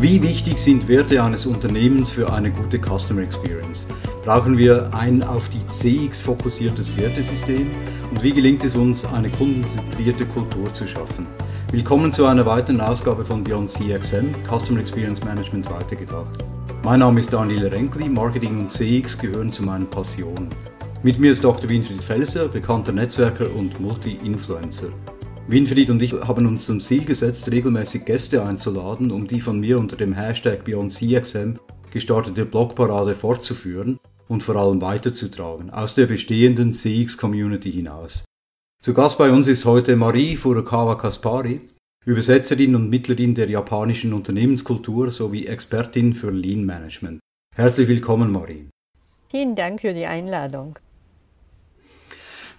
Wie wichtig sind Werte eines Unternehmens für eine gute Customer Experience? Brauchen wir ein auf die CX fokussiertes Wertesystem? Und wie gelingt es uns, eine kundenzentrierte Kultur zu schaffen? Willkommen zu einer weiteren Ausgabe von Beyond CXM, Customer Experience Management weitergedacht. Mein Name ist Daniel Renkli, Marketing und CX gehören zu meinen Passionen. Mit mir ist Dr. Winfried Felser, bekannter Netzwerker und Multi-Influencer. Winfried und ich haben uns zum Ziel gesetzt, regelmäßig Gäste einzuladen, um die von mir unter dem Hashtag BeyondCXM gestartete Blogparade fortzuführen und vor allem weiterzutragen, aus der bestehenden CX-Community hinaus. Zu Gast bei uns ist heute Marie Furukawa Kaspari, Übersetzerin und Mittlerin der japanischen Unternehmenskultur sowie Expertin für Lean Management. Herzlich willkommen, Marie. Vielen Dank für die Einladung.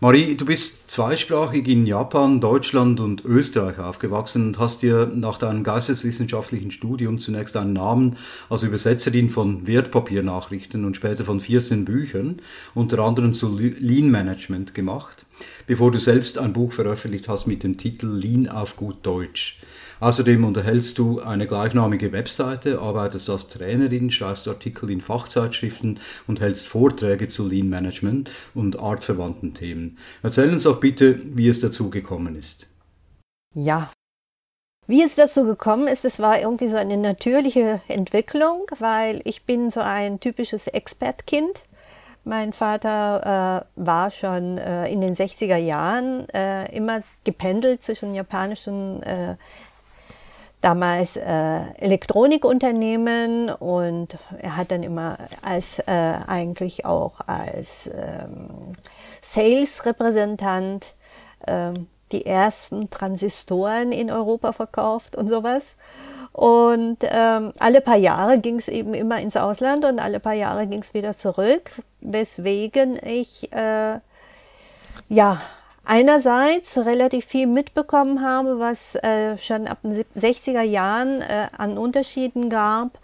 Marie, du bist zweisprachig in Japan, Deutschland und Österreich aufgewachsen und hast dir nach deinem geisteswissenschaftlichen Studium zunächst einen Namen als Übersetzerin von Wertpapiernachrichten und später von 14 Büchern, unter anderem zu Lean Management gemacht, bevor du selbst ein Buch veröffentlicht hast mit dem Titel Lean auf gut Deutsch. Außerdem unterhältst du eine gleichnamige Webseite, arbeitest als Trainerin, schreibst Artikel in Fachzeitschriften und hältst Vorträge zu Lean Management und artverwandten Themen. Erzähl uns auch bitte, wie es dazu gekommen ist. Ja, wie es dazu gekommen ist, es war irgendwie so eine natürliche Entwicklung, weil ich bin so ein typisches Expertkind. Mein Vater äh, war schon äh, in den 60er Jahren äh, immer gependelt zwischen japanischen äh, damals äh, Elektronikunternehmen und er hat dann immer als äh, eigentlich auch als ähm, Sales-Repräsentant ähm, die ersten Transistoren in Europa verkauft und sowas. Und ähm, alle paar Jahre ging es eben immer ins Ausland und alle paar Jahre ging es wieder zurück, weswegen ich äh, ja einerseits relativ viel mitbekommen habe, was äh, schon ab den 60er Jahren äh, an Unterschieden gab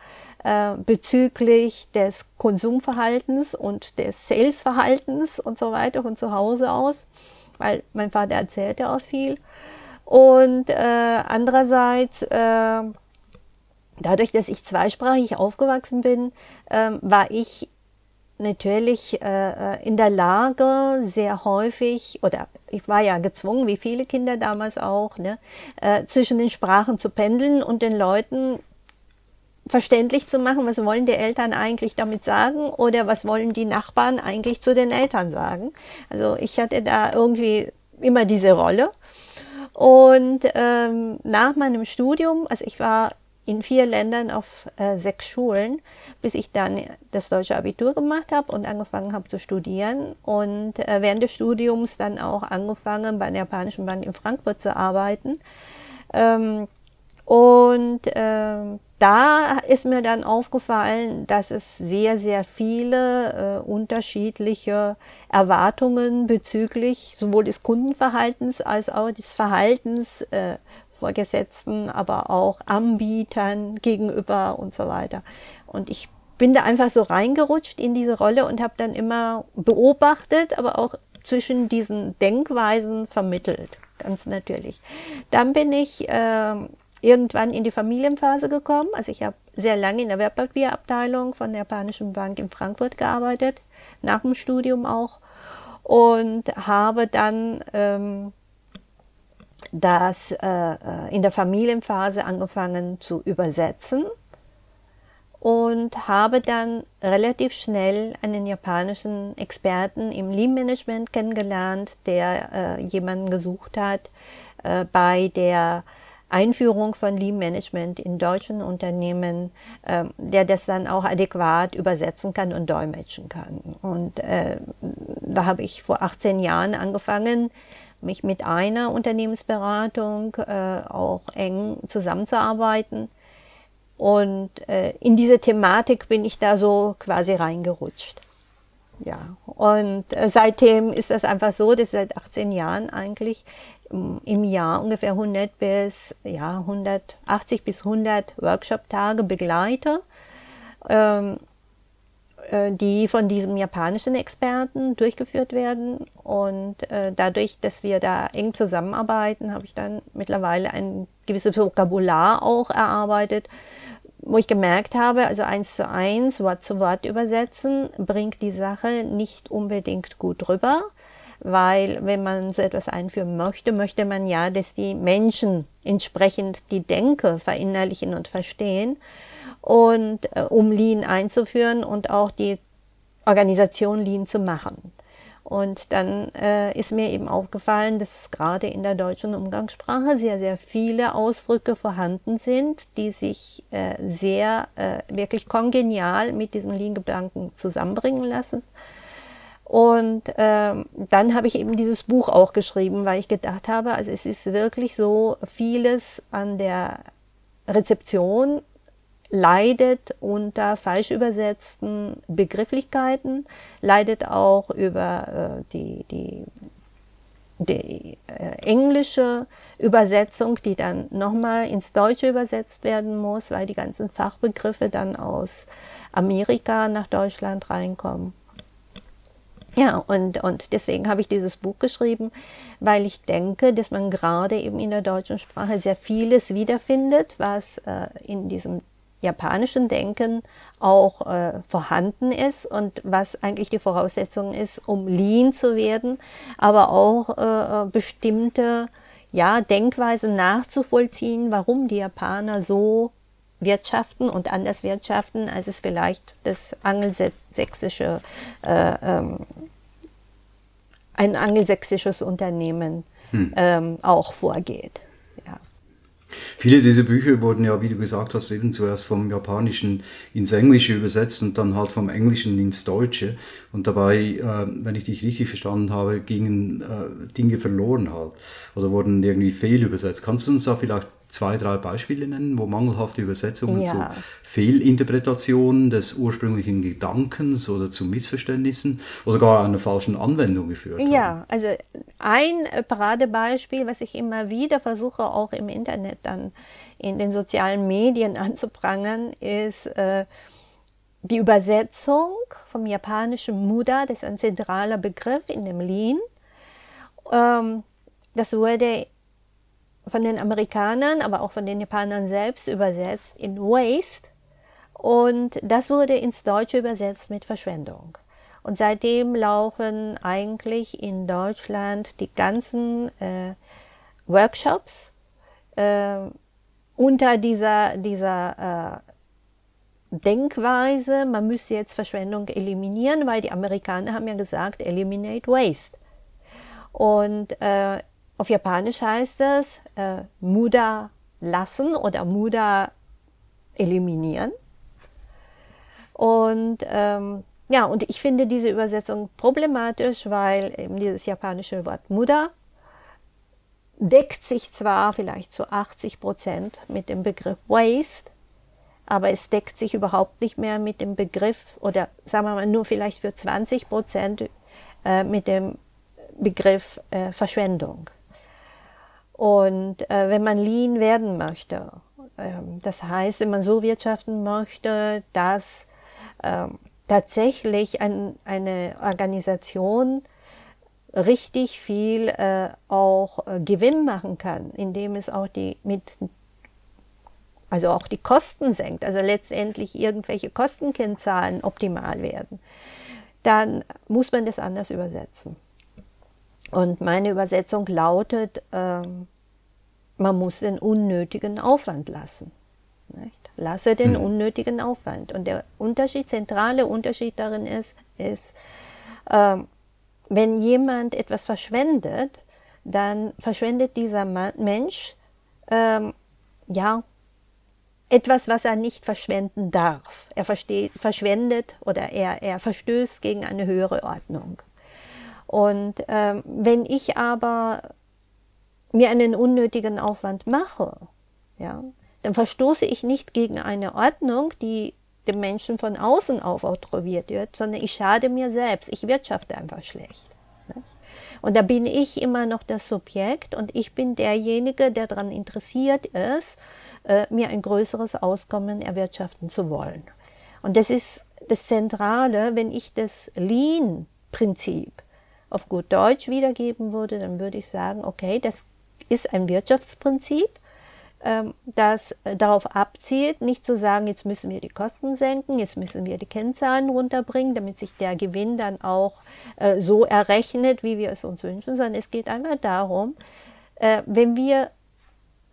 äh, bezüglich des Konsumverhaltens und des Salesverhaltens und so weiter von zu Hause aus, weil mein Vater erzählte auch viel. Und äh, andererseits, äh, dadurch, dass ich zweisprachig aufgewachsen bin, ähm, war ich natürlich äh, in der Lage, sehr häufig, oder ich war ja gezwungen, wie viele Kinder damals auch, ne, äh, zwischen den Sprachen zu pendeln und den Leuten verständlich zu machen, was wollen die Eltern eigentlich damit sagen oder was wollen die Nachbarn eigentlich zu den Eltern sagen. Also ich hatte da irgendwie immer diese Rolle. Und ähm, nach meinem Studium, also ich war in vier Ländern auf äh, sechs Schulen, bis ich dann das deutsche Abitur gemacht habe und angefangen habe zu studieren und äh, während des Studiums dann auch angefangen bei der japanischen Bank in Frankfurt zu arbeiten. Ähm, und ähm, da ist mir dann aufgefallen, dass es sehr, sehr viele äh, unterschiedliche Erwartungen bezüglich sowohl des Kundenverhaltens als auch des Verhaltens äh, Vorgesetzten, aber auch Anbietern gegenüber und so weiter. Und ich bin da einfach so reingerutscht in diese Rolle und habe dann immer beobachtet, aber auch zwischen diesen Denkweisen vermittelt, ganz natürlich. Dann bin ich äh, irgendwann in die Familienphase gekommen. Also ich habe sehr lange in der Wertpapierabteilung von der Japanischen Bank in Frankfurt gearbeitet, nach dem Studium auch, und habe dann ähm, das äh, äh, in der Familienphase angefangen zu übersetzen und habe dann relativ schnell einen japanischen Experten im Lean-Management kennengelernt, der äh, jemanden gesucht hat äh, bei der Einführung von Lean Management in deutschen Unternehmen, äh, der das dann auch adäquat übersetzen kann und dolmetschen kann. Und äh, da habe ich vor 18 Jahren angefangen, mich mit einer Unternehmensberatung äh, auch eng zusammenzuarbeiten. Und äh, in diese Thematik bin ich da so quasi reingerutscht. Ja, und äh, seitdem ist das einfach so, dass seit 18 Jahren eigentlich im Jahr ungefähr 100 bis ja, 180 bis 100 Workshop-Tage begleite. Ähm, äh, die von diesem japanischen Experten durchgeführt werden. Und äh, dadurch, dass wir da eng zusammenarbeiten, habe ich dann mittlerweile ein gewisses Vokabular auch erarbeitet, wo ich gemerkt habe, also eins zu eins, Wort zu Wort übersetzen, bringt die Sache nicht unbedingt gut rüber, weil wenn man so etwas einführen möchte, möchte man ja, dass die Menschen entsprechend die Denke verinnerlichen und verstehen und äh, um Lean einzuführen und auch die Organisation Lean zu machen. Und dann äh, ist mir eben aufgefallen, dass gerade in der deutschen Umgangssprache sehr, sehr viele Ausdrücke vorhanden sind, die sich äh, sehr, äh, wirklich kongenial mit diesem Lean-Gedanken zusammenbringen lassen. Und ähm, dann habe ich eben dieses Buch auch geschrieben, weil ich gedacht habe, also es ist wirklich so vieles an der Rezeption leidet unter falsch übersetzten Begrifflichkeiten, leidet auch über äh, die, die, die äh, englische Übersetzung, die dann nochmal ins Deutsche übersetzt werden muss, weil die ganzen Fachbegriffe dann aus Amerika nach Deutschland reinkommen. Ja, und, und deswegen habe ich dieses Buch geschrieben, weil ich denke, dass man gerade eben in der deutschen Sprache sehr vieles wiederfindet, was äh, in diesem japanischen Denken auch äh, vorhanden ist und was eigentlich die Voraussetzung ist, um Lean zu werden, aber auch äh, bestimmte ja, Denkweisen nachzuvollziehen, warum die Japaner so wirtschaften und anders wirtschaften, als es vielleicht das angelsächsische, äh, ähm, ein angelsächsisches Unternehmen hm. ähm, auch vorgeht. Viele dieser Bücher wurden ja, wie du gesagt hast, eben zuerst vom Japanischen ins Englische übersetzt und dann halt vom Englischen ins Deutsche. Und dabei, äh, wenn ich dich richtig verstanden habe, gingen äh, Dinge verloren halt oder wurden irgendwie fehlübersetzt. Kannst du uns da vielleicht zwei, drei Beispiele nennen, wo mangelhafte Übersetzungen ja. zu Fehlinterpretationen des ursprünglichen Gedankens oder zu Missverständnissen oder gar einer falschen Anwendung geführt haben? Ja, also ein Paradebeispiel, was ich immer wieder versuche, auch im Internet dann in den sozialen Medien anzuprangern, ist äh, die Übersetzung vom japanischen Muda, das ist ein zentraler Begriff in dem Lean. Ähm, das wurde von den Amerikanern, aber auch von den Japanern selbst übersetzt in Waste. Und das wurde ins Deutsche übersetzt mit Verschwendung. Und seitdem laufen eigentlich in Deutschland die ganzen äh, Workshops äh, unter dieser, dieser äh, Denkweise, man müsse jetzt Verschwendung eliminieren, weil die Amerikaner haben ja gesagt, eliminate waste. Und äh, auf Japanisch heißt es äh, Muda lassen oder Muda eliminieren. Und ähm, ja, und ich finde diese Übersetzung problematisch, weil eben dieses japanische Wort Muda deckt sich zwar vielleicht zu 80 Prozent mit dem Begriff Waste, aber es deckt sich überhaupt nicht mehr mit dem Begriff oder sagen wir mal nur vielleicht für 20 Prozent äh, mit dem Begriff äh, Verschwendung. Und äh, wenn man lean werden möchte, äh, das heißt, wenn man so wirtschaften möchte, dass äh, tatsächlich ein, eine Organisation richtig viel äh, auch äh, Gewinn machen kann, indem es auch die mit also auch die Kosten senkt, also letztendlich irgendwelche Kostenkennzahlen optimal werden, dann muss man das anders übersetzen. Und meine Übersetzung lautet, ähm, man muss den unnötigen Aufwand lassen. Nicht? Lasse den hm. unnötigen Aufwand. Und der Unterschied, zentrale Unterschied darin ist, ist, ähm, wenn jemand etwas verschwendet, dann verschwendet dieser Mensch ähm, ja etwas, was er nicht verschwenden darf. Er versteht, verschwendet oder er, er verstößt gegen eine höhere Ordnung. Und ähm, wenn ich aber mir einen unnötigen Aufwand mache, ja, dann verstoße ich nicht gegen eine Ordnung, die dem Menschen von außen aufoktroyiert wird, sondern ich schade mir selbst. Ich wirtschafte einfach schlecht. Ne? Und da bin ich immer noch das Subjekt und ich bin derjenige, der daran interessiert ist, äh, mir ein größeres Auskommen erwirtschaften zu wollen. Und das ist das Zentrale, wenn ich das Lean-Prinzip auf gut Deutsch wiedergeben würde, dann würde ich sagen, okay, das ist ein Wirtschaftsprinzip, ähm, das darauf abzielt, nicht zu sagen, jetzt müssen wir die Kosten senken, jetzt müssen wir die Kennzahlen runterbringen, damit sich der Gewinn dann auch äh, so errechnet, wie wir es uns wünschen, sondern es geht einfach darum, äh, wenn wir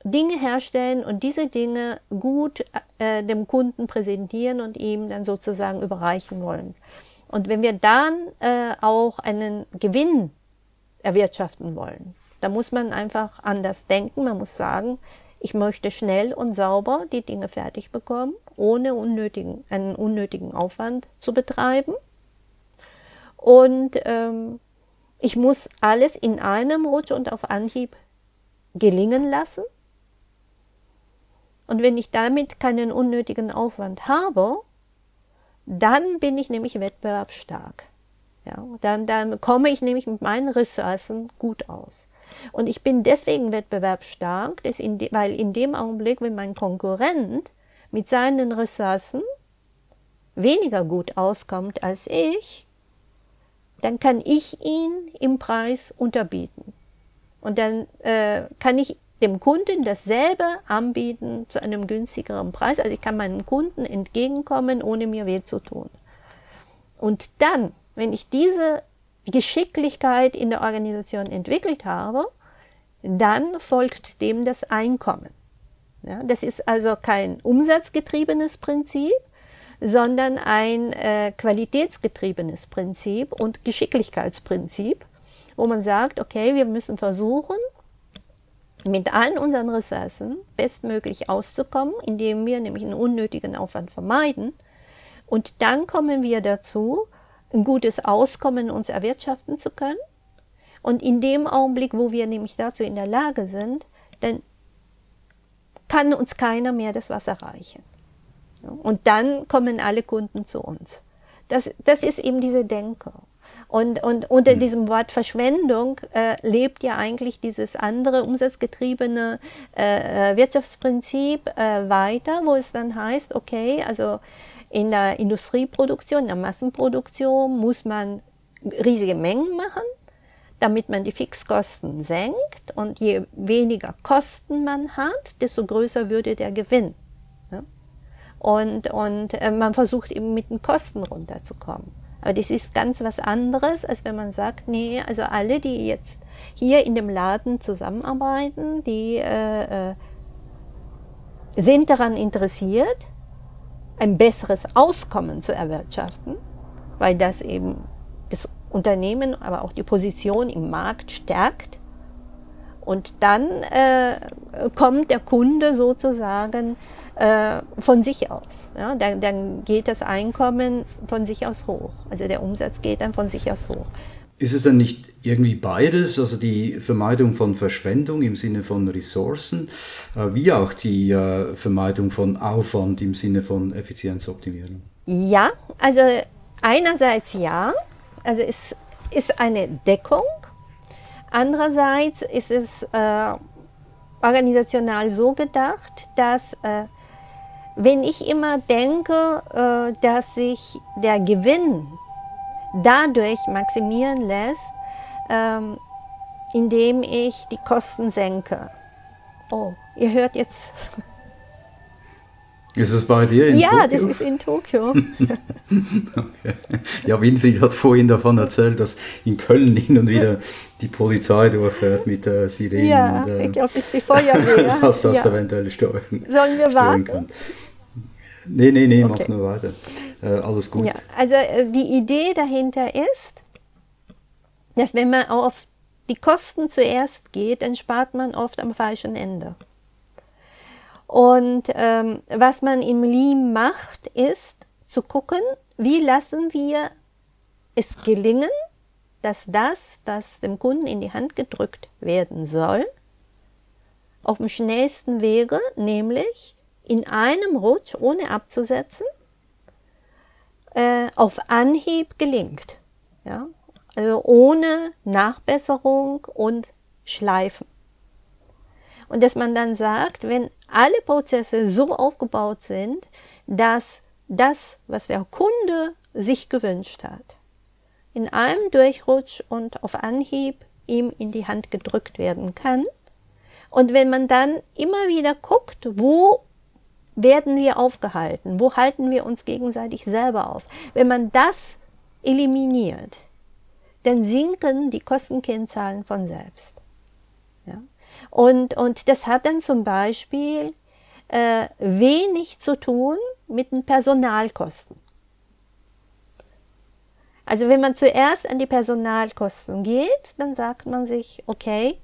Dinge herstellen und diese Dinge gut äh, dem Kunden präsentieren und ihm dann sozusagen überreichen wollen. Und wenn wir dann äh, auch einen Gewinn erwirtschaften wollen, dann muss man einfach anders denken. Man muss sagen, ich möchte schnell und sauber die Dinge fertig bekommen, ohne unnötigen, einen unnötigen Aufwand zu betreiben. Und ähm, ich muss alles in einem Rutsch und auf Anhieb gelingen lassen. Und wenn ich damit keinen unnötigen Aufwand habe, dann bin ich nämlich wettbewerbsstark. Ja, dann, dann komme ich nämlich mit meinen Ressourcen gut aus. Und ich bin deswegen wettbewerbsstark, in de, weil in dem Augenblick, wenn mein Konkurrent mit seinen Ressourcen weniger gut auskommt als ich, dann kann ich ihn im Preis unterbieten. Und dann äh, kann ich dem Kunden dasselbe anbieten zu einem günstigeren Preis. Also ich kann meinem Kunden entgegenkommen, ohne mir weh zu tun. Und dann, wenn ich diese Geschicklichkeit in der Organisation entwickelt habe, dann folgt dem das Einkommen. Ja, das ist also kein umsatzgetriebenes Prinzip, sondern ein äh, qualitätsgetriebenes Prinzip und Geschicklichkeitsprinzip, wo man sagt, okay, wir müssen versuchen, mit allen unseren Ressourcen bestmöglich auszukommen, indem wir nämlich einen unnötigen Aufwand vermeiden. Und dann kommen wir dazu, ein gutes Auskommen uns erwirtschaften zu können. Und in dem Augenblick, wo wir nämlich dazu in der Lage sind, dann kann uns keiner mehr das Wasser reichen. Und dann kommen alle Kunden zu uns. Das, das ist eben diese Denke. Und, und unter mhm. diesem Wort Verschwendung äh, lebt ja eigentlich dieses andere umsatzgetriebene äh, äh, Wirtschaftsprinzip äh, weiter, wo es dann heißt, okay, also in der Industrieproduktion, in der Massenproduktion muss man riesige Mengen machen, damit man die Fixkosten senkt. Und je weniger Kosten man hat, desto größer würde der Gewinn. Und, und äh, man versucht eben mit den Kosten runterzukommen. Aber das ist ganz was anderes, als wenn man sagt, nee, also alle, die jetzt hier in dem Laden zusammenarbeiten, die äh, äh, sind daran interessiert, ein besseres Auskommen zu erwirtschaften, weil das eben das Unternehmen, aber auch die Position im Markt stärkt. Und dann äh, kommt der Kunde sozusagen von sich aus. Ja? Dann, dann geht das Einkommen von sich aus hoch. Also der Umsatz geht dann von sich aus hoch. Ist es dann nicht irgendwie beides, also die Vermeidung von Verschwendung im Sinne von Ressourcen, äh, wie auch die äh, Vermeidung von Aufwand im Sinne von Effizienzoptimierung? Ja, also einerseits ja, also es ist eine Deckung. Andererseits ist es äh, organisational so gedacht, dass äh, wenn ich immer denke, äh, dass sich der Gewinn dadurch maximieren lässt, ähm, indem ich die Kosten senke. Oh, ihr hört jetzt. Ist es bei dir in ja, Tokio? Ja, das ist in Tokio. okay. Ja, Winfried hat vorhin davon erzählt, dass in Köln hin und wieder die Polizei durchfährt mit der Sirene. Ja, und, äh, ich glaube, das ist die Feuerwehr. dass das ja. eventuell steuern, Sollen wir warten? Kann. Nee, nee, nee, okay. mach nur weiter. Äh, alles gut. Ja, also äh, die Idee dahinter ist, dass wenn man auf die Kosten zuerst geht, dann spart man oft am falschen Ende. Und ähm, was man im Lean macht, ist zu gucken, wie lassen wir es gelingen, dass das, was dem Kunden in die Hand gedrückt werden soll, auf dem schnellsten Wege, nämlich in einem Rutsch, ohne abzusetzen, äh, auf Anhieb gelingt. Ja? Also ohne Nachbesserung und Schleifen. Und dass man dann sagt, wenn alle Prozesse so aufgebaut sind, dass das, was der Kunde sich gewünscht hat, in einem Durchrutsch und auf Anhieb ihm in die Hand gedrückt werden kann Und wenn man dann immer wieder guckt, wo werden wir aufgehalten, wo halten wir uns gegenseitig selber auf, wenn man das eliminiert, dann sinken die Kostenkennzahlen von selbst. Und, und das hat dann zum Beispiel äh, wenig zu tun mit den Personalkosten. Also wenn man zuerst an die Personalkosten geht, dann sagt man sich, okay,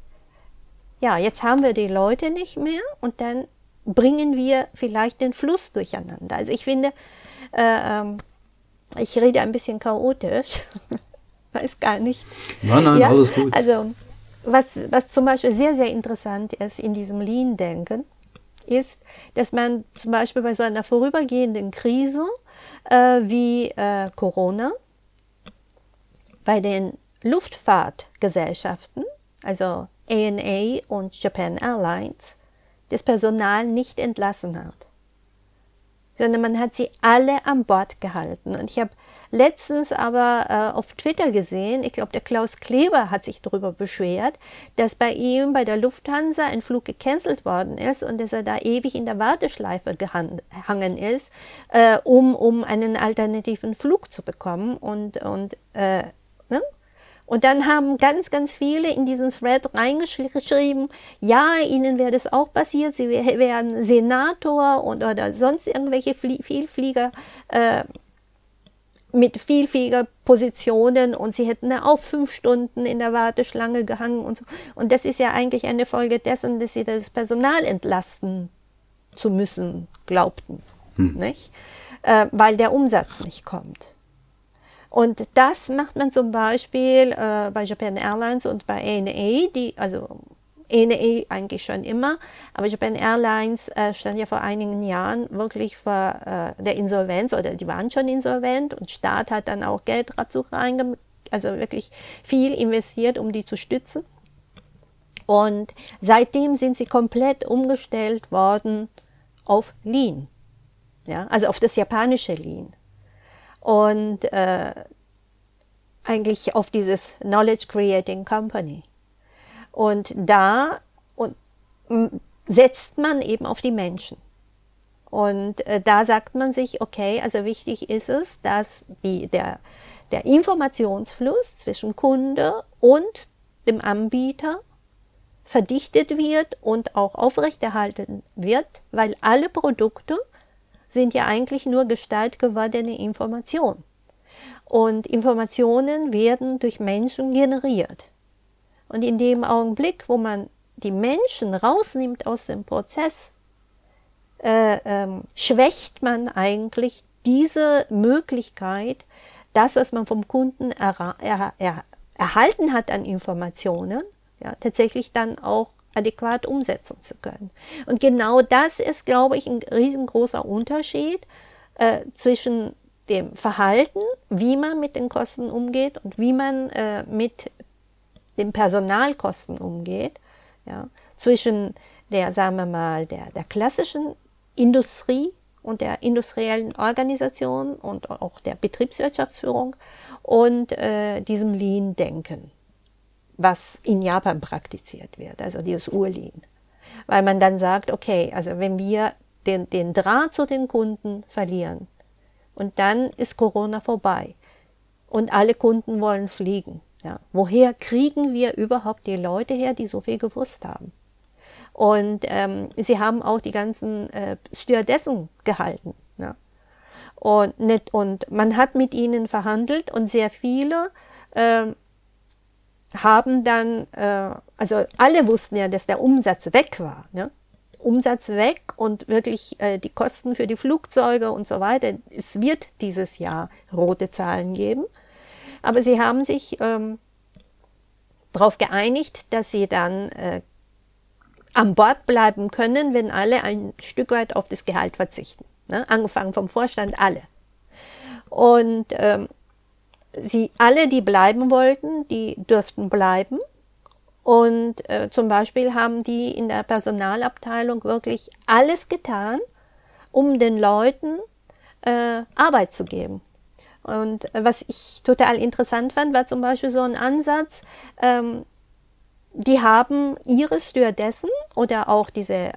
ja, jetzt haben wir die Leute nicht mehr und dann bringen wir vielleicht den Fluss durcheinander. Also ich finde, äh, ähm, ich rede ein bisschen chaotisch, weiß gar nicht. Nein, nein, ja, alles gut. Also was, was zum Beispiel sehr, sehr interessant ist in diesem Lean-Denken, ist, dass man zum Beispiel bei so einer vorübergehenden Krise äh, wie äh, Corona bei den Luftfahrtgesellschaften, also ANA und Japan Airlines, das Personal nicht entlassen hat, sondern man hat sie alle an Bord gehalten. Und ich habe letztens aber äh, auf Twitter gesehen, ich glaube, der Klaus Kleber hat sich darüber beschwert, dass bei ihm bei der Lufthansa ein Flug gecancelt worden ist und dass er da ewig in der Warteschleife gehangen ist, äh, um, um einen alternativen Flug zu bekommen. Und, und äh, Ne? Und dann haben ganz, ganz viele in diesen Thread reingeschrieben, ja, ihnen wäre das auch passiert, sie wären Senator und, oder sonst irgendwelche Vielflieger äh, mit vielfältiger Positionen und sie hätten da auch fünf Stunden in der Warteschlange gehangen und so. Und das ist ja eigentlich eine Folge dessen, dass sie das Personal entlasten zu müssen, glaubten, hm. nicht? Äh, weil der Umsatz nicht kommt. Und das macht man zum Beispiel äh, bei Japan Airlines und bei ANA, die, also ANA eigentlich schon immer, aber Japan Airlines äh, stand ja vor einigen Jahren wirklich vor äh, der Insolvenz oder die waren schon insolvent und Staat hat dann auch Geld dazu reinge also wirklich viel investiert, um die zu stützen. Und seitdem sind sie komplett umgestellt worden auf Lean, ja, also auf das japanische Lean und äh, eigentlich auf dieses Knowledge Creating Company. Und da und, setzt man eben auf die Menschen. Und äh, da sagt man sich, okay, also wichtig ist es, dass die, der, der Informationsfluss zwischen Kunde und dem Anbieter verdichtet wird und auch aufrechterhalten wird, weil alle Produkte sind ja eigentlich nur gestaltgewordene Informationen. Und Informationen werden durch Menschen generiert. Und in dem Augenblick, wo man die Menschen rausnimmt aus dem Prozess, äh, ähm, schwächt man eigentlich diese Möglichkeit, das, was man vom Kunden er, er, er, erhalten hat an Informationen, ja, tatsächlich dann auch adäquat umsetzen zu können. Und genau das ist, glaube ich, ein riesengroßer Unterschied äh, zwischen dem Verhalten, wie man mit den Kosten umgeht und wie man äh, mit den Personalkosten umgeht, ja, zwischen der, sagen wir mal, der, der klassischen Industrie und der industriellen Organisation und auch der Betriebswirtschaftsführung und äh, diesem Lean-Denken was in Japan praktiziert wird, also dieses Urlean. Weil man dann sagt, okay, also wenn wir den, den Draht zu den Kunden verlieren und dann ist Corona vorbei und alle Kunden wollen fliegen, ja, woher kriegen wir überhaupt die Leute her, die so viel gewusst haben? Und ähm, sie haben auch die ganzen äh, Stewardessen gehalten. Ja. Und, nicht, und man hat mit ihnen verhandelt und sehr viele ähm, haben dann, äh, also alle wussten ja, dass der Umsatz weg war. Ne? Umsatz weg und wirklich äh, die Kosten für die Flugzeuge und so weiter. Es wird dieses Jahr rote Zahlen geben. Aber sie haben sich ähm, darauf geeinigt, dass sie dann äh, an Bord bleiben können, wenn alle ein Stück weit auf das Gehalt verzichten. Ne? Angefangen vom Vorstand alle. Und ähm, sie alle, die bleiben wollten, die dürften bleiben. Und äh, zum Beispiel haben die in der Personalabteilung wirklich alles getan, um den Leuten äh, Arbeit zu geben. Und äh, was ich total interessant fand, war zum Beispiel so ein Ansatz, ähm, die haben ihre Stewardessen oder auch diese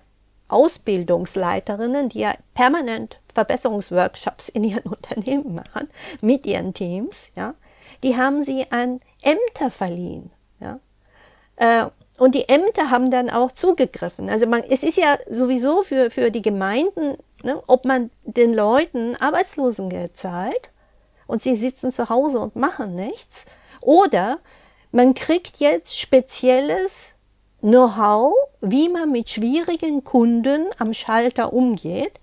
Ausbildungsleiterinnen, die ja permanent Verbesserungsworkshops in ihren Unternehmen machen, mit ihren Teams, ja, die haben sie an Ämter verliehen. Ja. Äh, und die Ämter haben dann auch zugegriffen. Also man, es ist ja sowieso für, für die Gemeinden, ne, ob man den Leuten Arbeitslosengeld zahlt und sie sitzen zu Hause und machen nichts, oder man kriegt jetzt spezielles Know-how, wie man mit schwierigen Kunden am Schalter umgeht,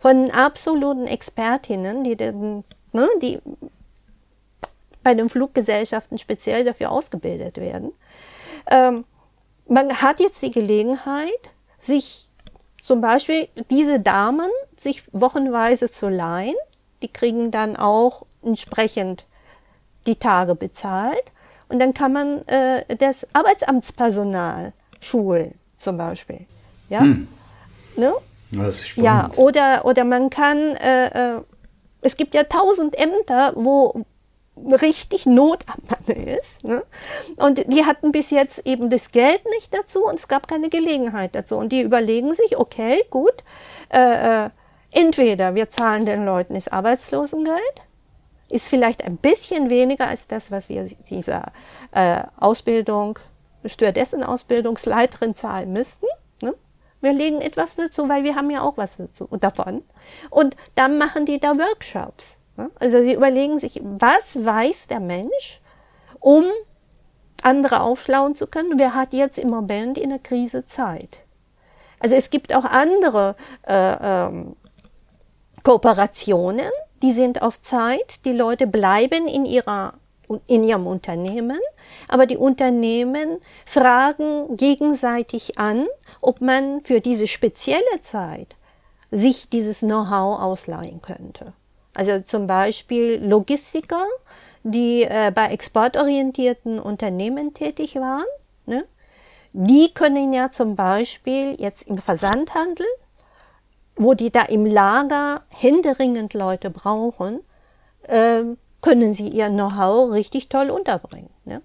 von absoluten Expertinnen, die, den, ne, die bei den Fluggesellschaften speziell dafür ausgebildet werden. Ähm, man hat jetzt die Gelegenheit, sich zum Beispiel diese Damen sich wochenweise zu leihen. Die kriegen dann auch entsprechend die Tage bezahlt. Und dann kann man äh, das Arbeitsamtspersonal schulen, zum Beispiel. Ja? Hm. Ne? Das ist spannend. Ja, oder, oder man kann, äh, äh, es gibt ja tausend Ämter, wo richtig Not am Mann ist. Ne? Und die hatten bis jetzt eben das Geld nicht dazu und es gab keine Gelegenheit dazu. Und die überlegen sich, okay, gut, äh, äh, entweder wir zahlen den Leuten das Arbeitslosengeld, ist vielleicht ein bisschen weniger als das, was wir dieser äh, Ausbildung, Stewardessen-Ausbildungsleiterin zahlen müssten. Ne? Wir legen etwas dazu, weil wir haben ja auch was dazu, davon. Und dann machen die da Workshops. Ne? Also sie überlegen sich, was weiß der Mensch, um andere aufschlauen zu können. Wer hat jetzt im Moment in der Krise Zeit? Also es gibt auch andere äh, ähm, Kooperationen, die sind auf Zeit. Die Leute bleiben in ihrer in ihrem Unternehmen, aber die Unternehmen fragen gegenseitig an, ob man für diese spezielle Zeit sich dieses Know-how ausleihen könnte. Also zum Beispiel Logistiker, die äh, bei exportorientierten Unternehmen tätig waren, ne? die können ja zum Beispiel jetzt im Versandhandel wo die da im Lager händeringend Leute brauchen, äh, können sie ihr Know-how richtig toll unterbringen. Ne?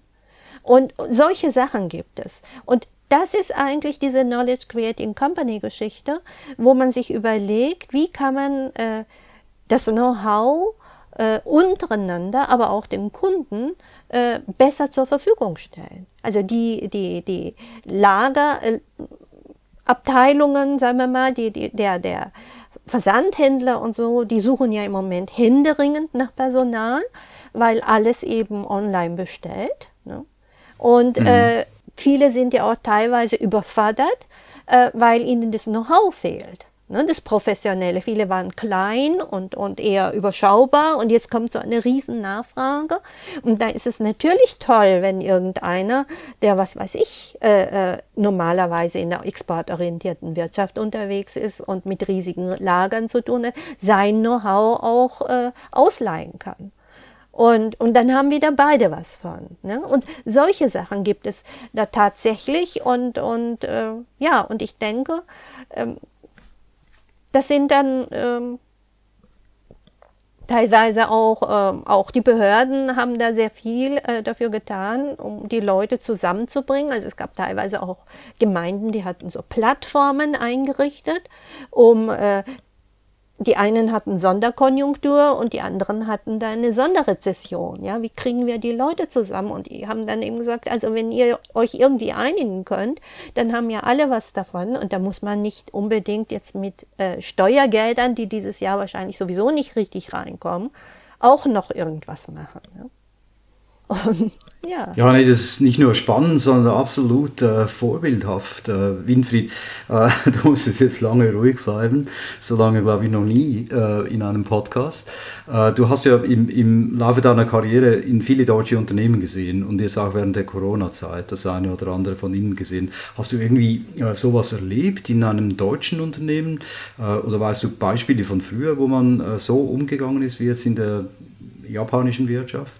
Und solche Sachen gibt es. Und das ist eigentlich diese Knowledge Creating Company Geschichte, wo man sich überlegt, wie kann man äh, das Know-how äh, untereinander, aber auch dem Kunden äh, besser zur Verfügung stellen. Also die, die, die Lager, äh, Abteilungen, sagen wir mal, die, die, der, der Versandhändler und so, die suchen ja im Moment händeringend nach Personal, weil alles eben online bestellt. Ne? Und mhm. äh, viele sind ja auch teilweise überfordert, äh, weil ihnen das Know-how fehlt ne, das Professionelle. Viele waren klein und, und eher überschaubar und jetzt kommt so eine riesen Nachfrage. Und da ist es natürlich toll, wenn irgendeiner, der, was weiß ich, äh, äh, normalerweise in der exportorientierten Wirtschaft unterwegs ist und mit riesigen Lagern zu tun hat, sein Know-how auch äh, ausleihen kann. Und, und dann haben wieder beide was von. Ne? Und solche Sachen gibt es da tatsächlich. Und, und äh, ja, und ich denke, ähm, das sind dann ähm, teilweise auch, ähm, auch die Behörden haben da sehr viel äh, dafür getan, um die Leute zusammenzubringen. Also es gab teilweise auch Gemeinden, die hatten so Plattformen eingerichtet, um äh, die einen hatten Sonderkonjunktur und die anderen hatten da eine Sonderrezession. Ja, wie kriegen wir die Leute zusammen? Und die haben dann eben gesagt, also wenn ihr euch irgendwie einigen könnt, dann haben ja alle was davon und da muss man nicht unbedingt jetzt mit äh, Steuergeldern, die dieses Jahr wahrscheinlich sowieso nicht richtig reinkommen, auch noch irgendwas machen. Ja? Und, ja. ja, nee, das ist nicht nur spannend, sondern absolut äh, vorbildhaft. Äh, Winfried, äh, du musst jetzt lange ruhig bleiben, so lange glaube ich noch nie äh, in einem Podcast. Äh, du hast ja im, im Laufe deiner Karriere in viele deutsche Unternehmen gesehen und jetzt auch während der Corona-Zeit das eine oder andere von ihnen gesehen. Hast du irgendwie äh, sowas erlebt in einem deutschen Unternehmen oder weißt du Beispiele von früher, wo man so umgegangen ist wie jetzt in der japanischen Wirtschaft?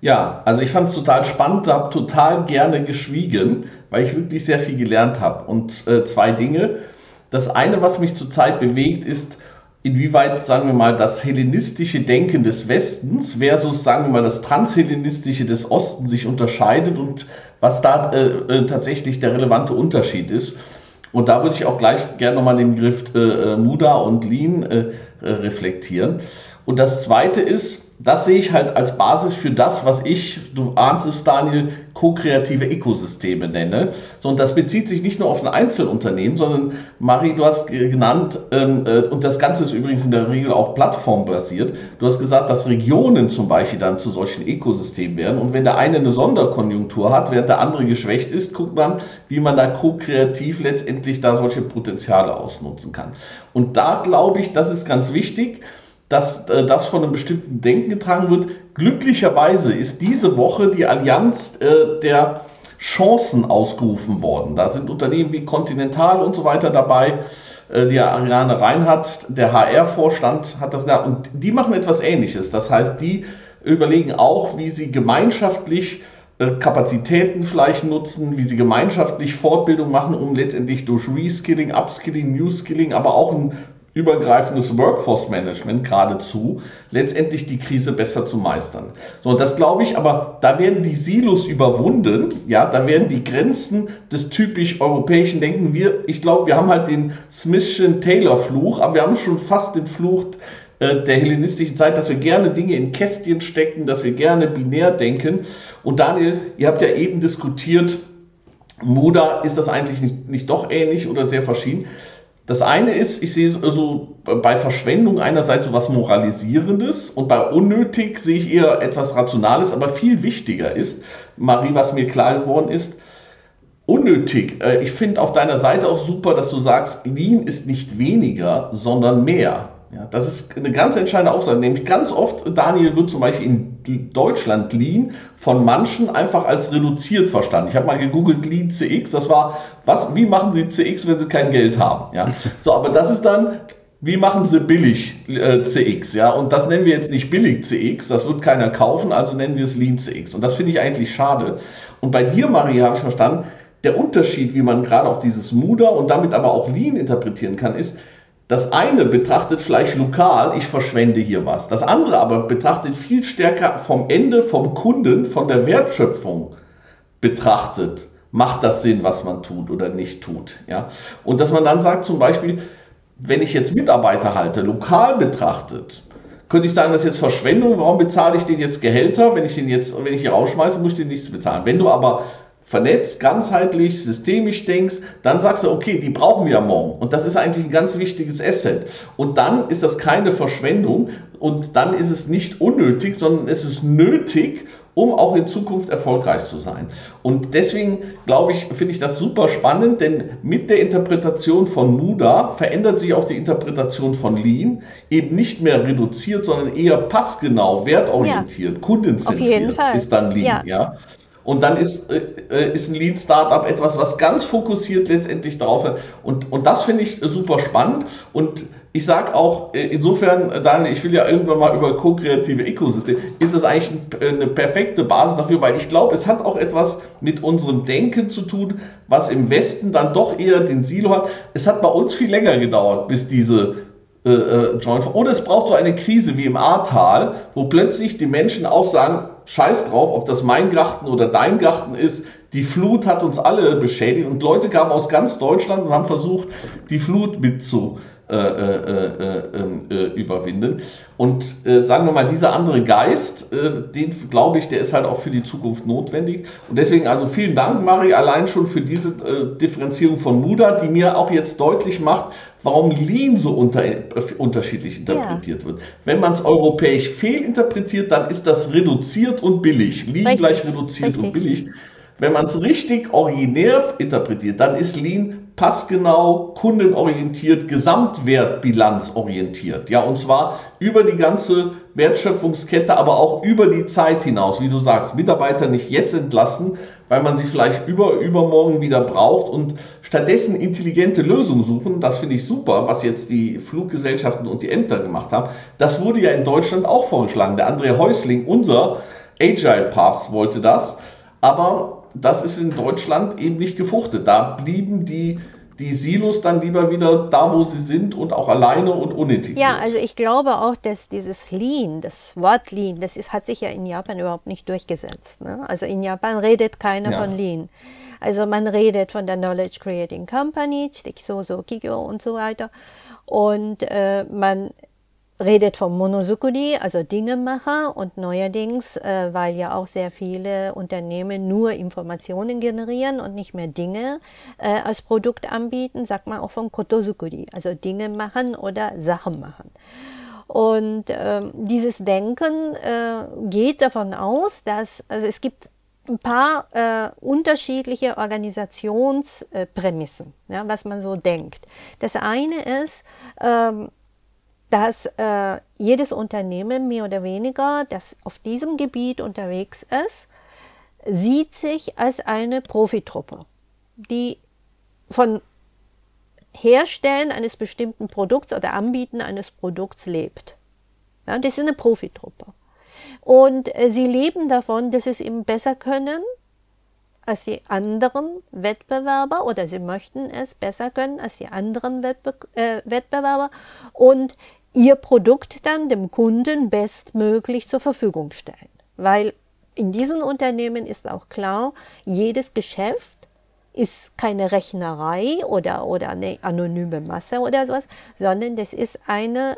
Ja, also ich fand es total spannend, habe total gerne geschwiegen, weil ich wirklich sehr viel gelernt habe. Und äh, zwei Dinge. Das eine, was mich zurzeit bewegt, ist, inwieweit, sagen wir mal, das hellenistische Denken des Westens versus, sagen wir mal, das transhellenistische des Ostens sich unterscheidet und was da äh, äh, tatsächlich der relevante Unterschied ist. Und da würde ich auch gleich gerne nochmal den Begriff äh, äh, Muda und Lean äh, äh, reflektieren. Und das Zweite ist, das sehe ich halt als Basis für das, was ich, du ahnst es, Daniel, ko-kreative Ökosysteme nenne. So, und das bezieht sich nicht nur auf ein Einzelunternehmen, sondern Marie, du hast genannt, ähm, äh, und das Ganze ist übrigens in der Regel auch plattformbasiert. Du hast gesagt, dass Regionen zum Beispiel dann zu solchen Ökosystemen werden. Und wenn der eine eine Sonderkonjunktur hat, während der andere geschwächt ist, guckt man, wie man da ko-kreativ letztendlich da solche Potenziale ausnutzen kann. Und da glaube ich, das ist ganz wichtig dass äh, das von einem bestimmten Denken getragen wird. Glücklicherweise ist diese Woche die Allianz äh, der Chancen ausgerufen worden. Da sind Unternehmen wie Continental und so weiter dabei. Äh, die Ariane Reinhardt, der HR-Vorstand, hat das gesagt. Und die machen etwas Ähnliches. Das heißt, die überlegen auch, wie sie gemeinschaftlich äh, Kapazitäten vielleicht nutzen, wie sie gemeinschaftlich Fortbildung machen, um letztendlich durch Reskilling, Upskilling, New Skilling, aber auch ein übergreifendes Workforce Management geradezu, letztendlich die Krise besser zu meistern. So, das glaube ich, aber da werden die Silos überwunden, ja, da werden die Grenzen des typisch europäischen Denken, wir, ich glaube, wir haben halt den Smithschen Taylor Fluch, aber wir haben schon fast den Fluch äh, der hellenistischen Zeit, dass wir gerne Dinge in Kästchen stecken, dass wir gerne binär denken. Und Daniel, ihr habt ja eben diskutiert, Muda, ist das eigentlich nicht, nicht doch ähnlich oder sehr verschieden? Das eine ist, ich sehe so bei Verschwendung einerseits so was Moralisierendes und bei unnötig sehe ich eher etwas Rationales, aber viel wichtiger ist, Marie, was mir klar geworden ist, unnötig. Äh, ich finde auf deiner Seite auch super, dass du sagst, Lean ist nicht weniger, sondern mehr. Ja, das ist eine ganz entscheidende Aussage, nämlich ganz oft, Daniel wird zum Beispiel in Deutschland Lean von manchen einfach als reduziert verstanden. Ich habe mal gegoogelt Lean CX, das war, was, wie machen Sie CX, wenn Sie kein Geld haben? Ja, so, aber das ist dann, wie machen Sie billig äh, CX? Ja, und das nennen wir jetzt nicht billig CX, das wird keiner kaufen, also nennen wir es Lean CX. Und das finde ich eigentlich schade. Und bei dir, Marie, habe ich verstanden, der Unterschied, wie man gerade auch dieses Muda und damit aber auch Lean interpretieren kann, ist, das eine betrachtet vielleicht lokal, ich verschwende hier was. Das andere aber betrachtet viel stärker vom Ende, vom Kunden, von der Wertschöpfung betrachtet. Macht das Sinn, was man tut oder nicht tut? Ja? Und dass man dann sagt zum Beispiel, wenn ich jetzt Mitarbeiter halte, lokal betrachtet, könnte ich sagen, das ist jetzt Verschwendung, warum bezahle ich den jetzt Gehälter? Wenn ich den jetzt, wenn ich hier rausschmeiße, muss ich den nichts bezahlen. Wenn du aber vernetzt, ganzheitlich, systemisch denkst, dann sagst du, okay, die brauchen wir ja morgen. Und das ist eigentlich ein ganz wichtiges Asset. Und dann ist das keine Verschwendung und dann ist es nicht unnötig, sondern es ist nötig, um auch in Zukunft erfolgreich zu sein. Und deswegen glaube ich, finde ich das super spannend, denn mit der Interpretation von Muda verändert sich auch die Interpretation von Lean, eben nicht mehr reduziert, sondern eher passgenau, wertorientiert, ja, kundenzentriert ist dann Lean. Ja. ja. Und dann ist, äh, äh, ist ein Lean Startup etwas, was ganz fokussiert letztendlich darauf ist. Und, und das finde ich super spannend. Und ich sage auch, äh, insofern, Daniel, ich will ja irgendwann mal über ko-kreative Ökosysteme, ist es eigentlich eine perfekte Basis dafür, weil ich glaube, es hat auch etwas mit unserem Denken zu tun, was im Westen dann doch eher den Silo hat. Es hat bei uns viel länger gedauert, bis diese äh, äh Joint. Oder es braucht so eine Krise wie im Ahrtal, wo plötzlich die Menschen auch sagen, scheiß drauf, ob das mein Garten oder dein Garten ist. Die Flut hat uns alle beschädigt und Leute kamen aus ganz Deutschland und haben versucht, die Flut mit zu äh, äh, äh, ähm, äh überwinden. Und äh, sagen wir mal, dieser andere Geist, äh, den glaube ich, der ist halt auch für die Zukunft notwendig. Und deswegen also vielen Dank, Mari, allein schon für diese Differenzierung von Muda, die mir auch jetzt deutlich macht, warum Lean so unter, unterschiedlich interpretiert ja. wird. Wenn man es europäisch fehlinterpretiert, dann ist das reduziert und billig. Lean Richtig. gleich reduziert Richtig. und billig. Wenn man es richtig originär interpretiert, dann ist Lean passgenau, kundenorientiert, gesamtwertbilanzorientiert. Ja, und zwar über die ganze Wertschöpfungskette, aber auch über die Zeit hinaus. Wie du sagst, Mitarbeiter nicht jetzt entlassen, weil man sie vielleicht über, übermorgen wieder braucht und stattdessen intelligente Lösungen suchen. Das finde ich super, was jetzt die Fluggesellschaften und die Ämter gemacht haben. Das wurde ja in Deutschland auch vorgeschlagen. Der André Häusling, unser Agile-Papst, wollte das. Aber das ist in Deutschland eben nicht gefruchtet. Da blieben die die Silos dann lieber wieder da, wo sie sind und auch alleine und unintegriert. Ja, also ich glaube auch, dass dieses Lean, das Wort Lean, das ist, hat sich ja in Japan überhaupt nicht durchgesetzt. Ne? Also in Japan redet keiner ja. von Lean. Also man redet von der Knowledge Creating Company, so Kigyo und so weiter. Und äh, man redet vom Monosukuri, also Dingemacher und neuerdings, äh, weil ja auch sehr viele Unternehmen nur Informationen generieren und nicht mehr Dinge äh, als Produkt anbieten, sagt man auch von Kotosukuri, also Dinge machen oder Sachen machen. Und ähm, dieses Denken äh, geht davon aus, dass also es gibt ein paar äh, unterschiedliche Organisationsprämissen, ja, was man so denkt. Das eine ist, ähm, dass äh, jedes Unternehmen mehr oder weniger, das auf diesem Gebiet unterwegs ist, sieht sich als eine Profitruppe, die von Herstellen eines bestimmten Produkts oder Anbieten eines Produkts lebt. Ja, das ist eine Profitruppe. Und äh, sie leben davon, dass sie es eben besser können als die anderen Wettbewerber oder sie möchten es besser können als die anderen Wettbe äh, Wettbewerber und ihr Produkt dann dem Kunden bestmöglich zur Verfügung stellen. Weil in diesen Unternehmen ist auch klar, jedes Geschäft ist keine Rechnerei oder, oder eine anonyme Masse oder sowas, sondern das ist eine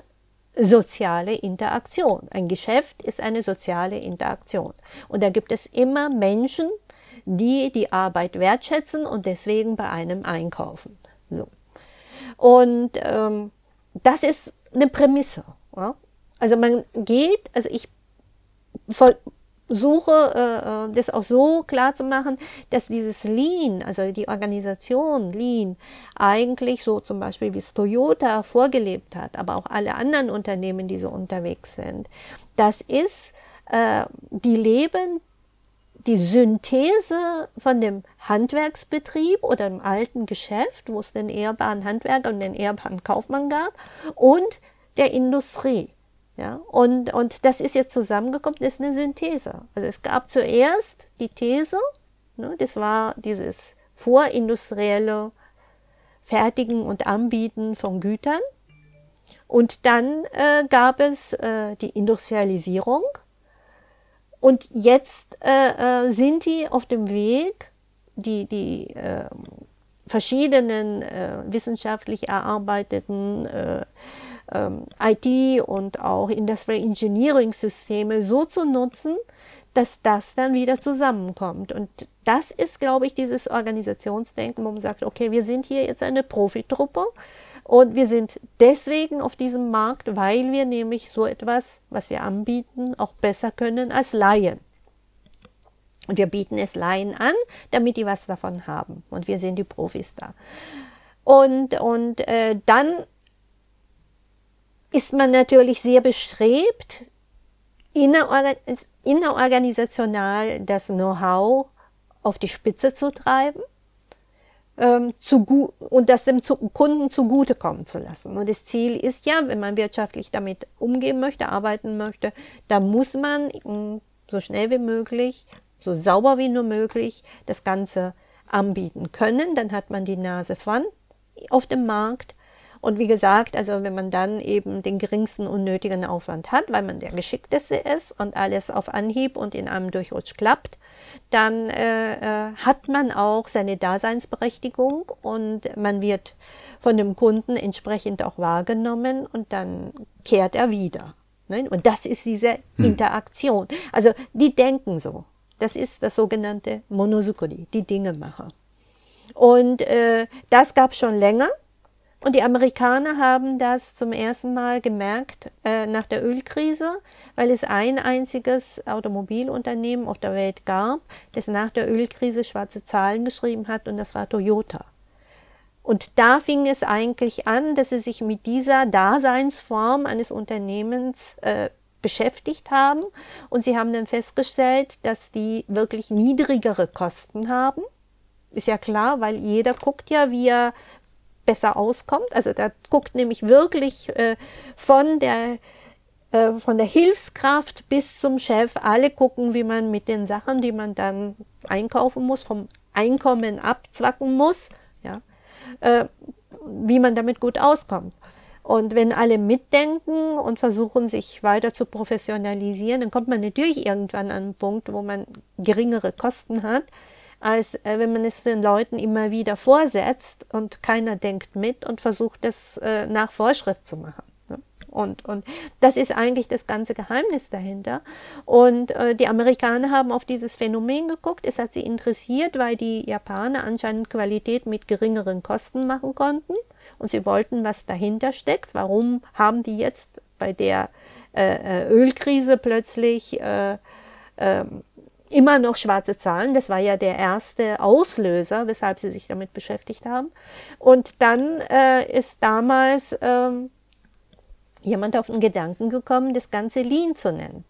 soziale Interaktion. Ein Geschäft ist eine soziale Interaktion. Und da gibt es immer Menschen, die die Arbeit wertschätzen und deswegen bei einem einkaufen. So. Und ähm, das ist eine Prämisse. Ja? Also man geht, also ich versuche äh, das auch so klar zu machen, dass dieses Lean, also die Organisation Lean, eigentlich so zum Beispiel wie es Toyota vorgelebt hat, aber auch alle anderen Unternehmen, die so unterwegs sind, das ist, äh, die leben die Synthese von dem Handwerksbetrieb oder dem alten Geschäft, wo es den ehrbaren Handwerker und den ehrbaren Kaufmann gab, und der Industrie. Ja, und, und das ist jetzt zusammengekommen, das ist eine Synthese. Also es gab zuerst die These, ne, das war dieses vorindustrielle Fertigen und Anbieten von Gütern. Und dann äh, gab es äh, die Industrialisierung und jetzt äh, äh, sind die auf dem Weg, die, die äh, verschiedenen äh, wissenschaftlich erarbeiteten äh, ähm, IT und auch Industrial Engineering Systeme so zu nutzen, dass das dann wieder zusammenkommt. Und das ist, glaube ich, dieses Organisationsdenken, wo man sagt, okay, wir sind hier jetzt eine Profitruppe und wir sind deswegen auf diesem Markt, weil wir nämlich so etwas, was wir anbieten, auch besser können als Laien. Und wir bieten es Laien an, damit die was davon haben. Und wir sind die Profis da. Und, und äh, dann ist man natürlich sehr bestrebt, innerorganisational das Know-how auf die Spitze zu treiben ähm, zu und das dem Kunden zugutekommen zu lassen. Und das Ziel ist ja, wenn man wirtschaftlich damit umgehen möchte, arbeiten möchte, da muss man so schnell wie möglich, so sauber wie nur möglich das Ganze anbieten können. Dann hat man die Nase vorn auf dem Markt und wie gesagt, also wenn man dann eben den geringsten unnötigen Aufwand hat, weil man der geschickteste ist und alles auf Anhieb und in einem Durchrutsch klappt, dann äh, äh, hat man auch seine Daseinsberechtigung und man wird von dem Kunden entsprechend auch wahrgenommen und dann kehrt er wieder. Ne? Und das ist diese hm. Interaktion. Also die denken so. Das ist das sogenannte Monosukuri, die Dingemacher. Und äh, das gab schon länger. Und die Amerikaner haben das zum ersten Mal gemerkt äh, nach der Ölkrise, weil es ein einziges Automobilunternehmen auf der Welt gab, das nach der Ölkrise schwarze Zahlen geschrieben hat, und das war Toyota. Und da fing es eigentlich an, dass sie sich mit dieser Daseinsform eines Unternehmens äh, beschäftigt haben. Und sie haben dann festgestellt, dass die wirklich niedrigere Kosten haben. Ist ja klar, weil jeder guckt ja, wie er besser auskommt. Also da guckt nämlich wirklich äh, von der äh, von der Hilfskraft bis zum Chef, alle gucken, wie man mit den Sachen, die man dann einkaufen muss, vom Einkommen abzwacken muss. Ja. äh, wie man damit gut auskommt. Und wenn alle mitdenken und versuchen, sich weiter zu professionalisieren, dann kommt man natürlich irgendwann an einen Punkt, wo man geringere Kosten hat, als äh, wenn man es den Leuten immer wieder vorsetzt und keiner denkt mit und versucht, das äh, nach Vorschrift zu machen. Ne? Und, und das ist eigentlich das ganze Geheimnis dahinter. Und äh, die Amerikaner haben auf dieses Phänomen geguckt. Es hat sie interessiert, weil die Japaner anscheinend Qualität mit geringeren Kosten machen konnten. Und sie wollten, was dahinter steckt. Warum haben die jetzt bei der äh, äh Ölkrise plötzlich äh, ähm, immer noch schwarze Zahlen. Das war ja der erste Auslöser, weshalb sie sich damit beschäftigt haben. Und dann äh, ist damals ähm, jemand auf den Gedanken gekommen, das Ganze Lean zu nennen.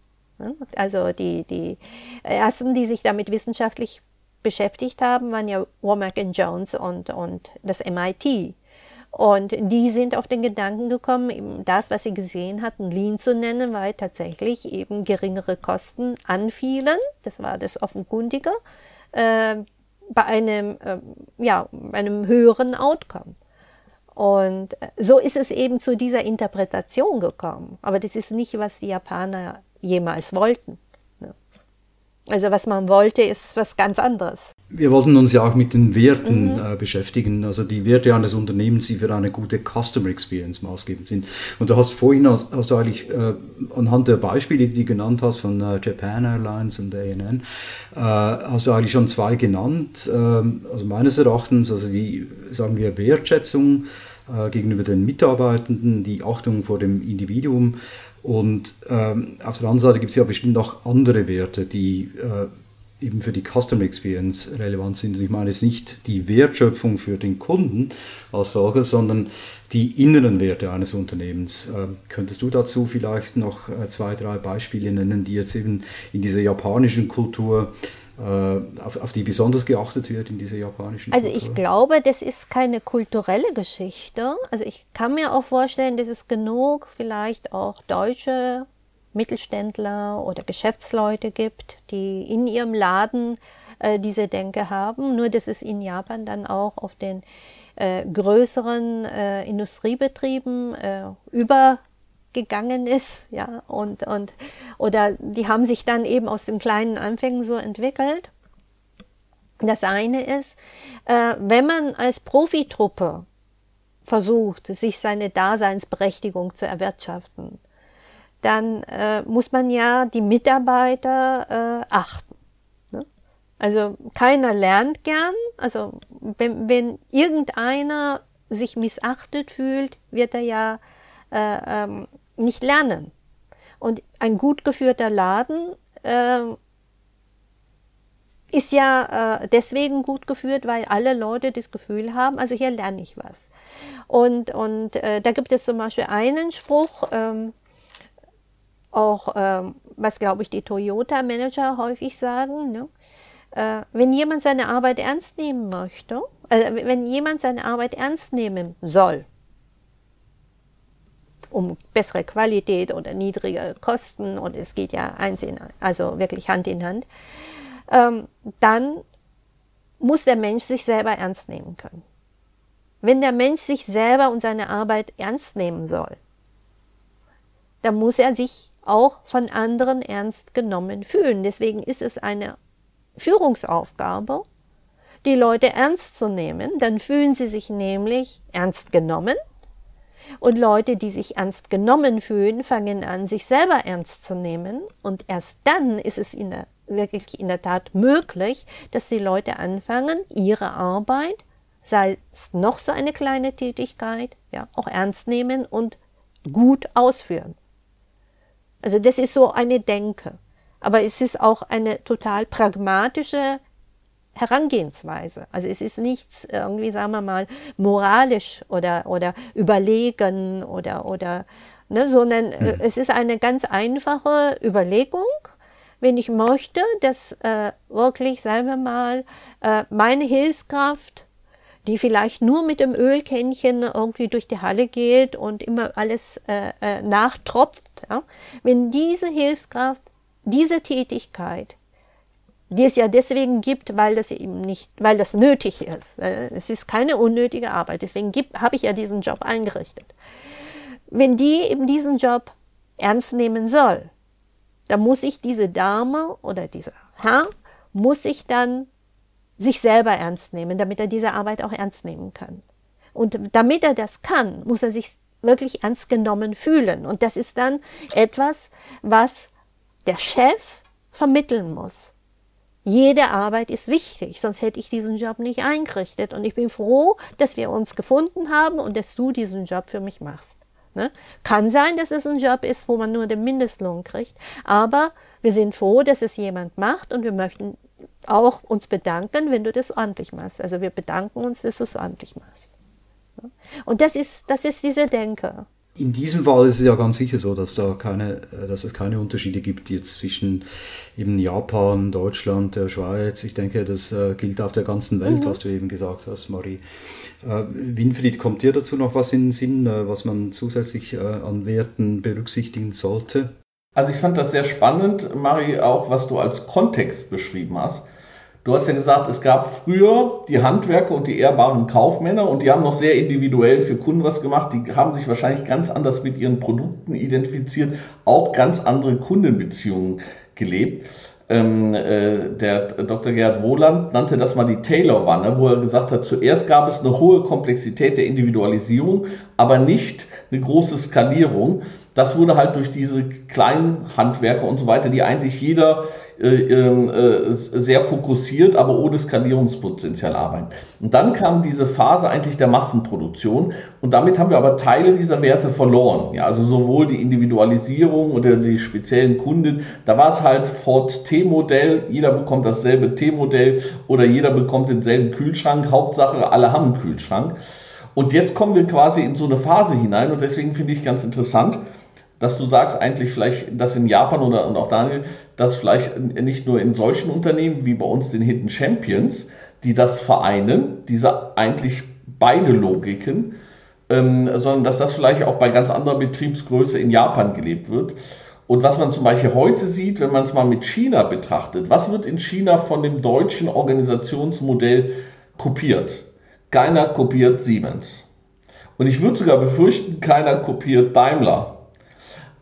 Also die, die ersten, die sich damit wissenschaftlich beschäftigt haben, waren ja Womack Jones und, und das MIT. Und die sind auf den Gedanken gekommen, eben das, was sie gesehen hatten, Lean zu nennen, weil tatsächlich eben geringere Kosten anfielen. Das war das Offenkundige. Äh, bei einem, äh, ja, einem höheren Outcome. Und äh, so ist es eben zu dieser Interpretation gekommen. Aber das ist nicht, was die Japaner jemals wollten. Also was man wollte, ist was ganz anderes. Wir wollten uns ja auch mit den Werten mhm. äh, beschäftigen, also die Werte eines Unternehmens, die für eine gute Customer Experience maßgebend sind. Und du hast vorhin, hast, du eigentlich äh, anhand der Beispiele, die du genannt hast von äh, Japan Airlines und ANN, äh, hast du eigentlich schon zwei genannt. Ähm, also meines Erachtens, also die, sagen wir, Wertschätzung äh, gegenüber den Mitarbeitenden, die Achtung vor dem Individuum und ähm, auf der anderen Seite gibt es ja bestimmt auch andere Werte, die äh, eben für die Customer Experience relevant sind. Ich meine jetzt nicht die Wertschöpfung für den Kunden als solche, sondern die inneren Werte eines Unternehmens. Äh, könntest du dazu vielleicht noch äh, zwei, drei Beispiele nennen, die jetzt eben in dieser japanischen Kultur äh, auf, auf, die besonders geachtet wird in dieser japanischen Also Kultur? ich glaube, das ist keine kulturelle Geschichte. Also ich kann mir auch vorstellen, dass es genug vielleicht auch deutsche Mittelständler oder Geschäftsleute gibt, die in ihrem Laden äh, diese Denke haben. Nur dass es in Japan dann auch auf den äh, größeren äh, Industriebetrieben äh, über gegangen ist, ja, und, und, oder die haben sich dann eben aus den kleinen Anfängen so entwickelt. Das eine ist, äh, wenn man als Profitruppe versucht, sich seine Daseinsberechtigung zu erwirtschaften, dann äh, muss man ja die Mitarbeiter äh, achten. Ne? Also keiner lernt gern. Also wenn, wenn irgendeiner sich missachtet fühlt, wird er ja äh, ähm, nicht lernen. Und ein gut geführter Laden äh, ist ja äh, deswegen gut geführt, weil alle Leute das Gefühl haben, also hier lerne ich was. Und, und äh, da gibt es zum Beispiel einen Spruch, ähm, auch ähm, was glaube ich die Toyota-Manager häufig sagen, ne? äh, wenn jemand seine Arbeit ernst nehmen möchte, äh, wenn jemand seine Arbeit ernst nehmen soll, um bessere Qualität oder niedrige Kosten und es geht ja eins in, also wirklich Hand in Hand, ähm, dann muss der Mensch sich selber ernst nehmen können. Wenn der Mensch sich selber und seine Arbeit ernst nehmen soll, dann muss er sich auch von anderen ernst genommen fühlen. Deswegen ist es eine Führungsaufgabe, die Leute ernst zu nehmen. Dann fühlen sie sich nämlich ernst genommen und Leute, die sich ernst genommen fühlen, fangen an, sich selber ernst zu nehmen. Und erst dann ist es in der, wirklich in der Tat möglich, dass die Leute anfangen, ihre Arbeit, sei es noch so eine kleine Tätigkeit, ja, auch ernst nehmen und gut ausführen. Also das ist so eine Denke. Aber es ist auch eine total pragmatische Herangehensweise. Also es ist nichts irgendwie, sagen wir mal, moralisch oder, oder überlegen oder, oder ne, sondern mhm. es ist eine ganz einfache Überlegung. Wenn ich möchte, dass äh, wirklich, sagen wir mal, äh, meine Hilfskraft, die vielleicht nur mit dem Ölkännchen irgendwie durch die Halle geht und immer alles äh, äh, nachtropft, ja, wenn diese Hilfskraft diese Tätigkeit die es ja deswegen gibt, weil das eben nicht, weil das nötig ist. Es ist keine unnötige Arbeit. Deswegen habe ich ja diesen Job eingerichtet. Wenn die eben diesen Job ernst nehmen soll, dann muss ich diese Dame oder dieser Herr muss ich dann sich selber ernst nehmen, damit er diese Arbeit auch ernst nehmen kann. Und damit er das kann, muss er sich wirklich ernst genommen fühlen. Und das ist dann etwas, was der Chef vermitteln muss. Jede Arbeit ist wichtig, sonst hätte ich diesen Job nicht eingerichtet. Und ich bin froh, dass wir uns gefunden haben und dass du diesen Job für mich machst. Ne? Kann sein, dass es ein Job ist, wo man nur den Mindestlohn kriegt, aber wir sind froh, dass es jemand macht und wir möchten auch uns bedanken, wenn du das ordentlich machst. Also wir bedanken uns, dass du es ordentlich machst. Ne? Und das ist, das ist diese Denke. In diesem Fall ist es ja ganz sicher so, dass, da keine, äh, dass es keine Unterschiede gibt jetzt zwischen eben Japan, Deutschland, der Schweiz. Ich denke, das äh, gilt auf der ganzen Welt, mhm. was du eben gesagt hast, Marie. Äh, Winfried, kommt dir dazu noch was in den Sinn, was man zusätzlich an Werten berücksichtigen sollte? Also ich fand das sehr spannend, Marie, auch was du als Kontext beschrieben hast. Du hast ja gesagt, es gab früher die Handwerker und die ehrbaren Kaufmänner und die haben noch sehr individuell für Kunden was gemacht. Die haben sich wahrscheinlich ganz anders mit ihren Produkten identifiziert, auch ganz andere Kundenbeziehungen gelebt. Ähm, äh, der Dr. Gerhard Wohland nannte das mal die Taylor-Wanne, wo er gesagt hat, zuerst gab es eine hohe Komplexität der Individualisierung, aber nicht eine große Skalierung. Das wurde halt durch diese kleinen Handwerker und so weiter, die eigentlich jeder äh, ähm, äh, sehr fokussiert, aber ohne Skalierungspotenzial arbeiten. Und dann kam diese Phase eigentlich der Massenproduktion und damit haben wir aber Teile dieser Werte verloren. Ja, also sowohl die Individualisierung oder die speziellen Kunden, da war es halt Ford T-Modell, jeder bekommt dasselbe T-Modell oder jeder bekommt denselben Kühlschrank, Hauptsache alle haben einen Kühlschrank. Und jetzt kommen wir quasi in so eine Phase hinein und deswegen finde ich ganz interessant, dass du sagst eigentlich vielleicht, dass in Japan oder und auch Daniel, dass vielleicht nicht nur in solchen Unternehmen wie bei uns den Hidden Champions, die das vereinen, diese eigentlich beide Logiken, ähm, sondern dass das vielleicht auch bei ganz anderer Betriebsgröße in Japan gelebt wird. Und was man zum Beispiel heute sieht, wenn man es mal mit China betrachtet, was wird in China von dem deutschen Organisationsmodell kopiert? Keiner kopiert Siemens. Und ich würde sogar befürchten, keiner kopiert Daimler.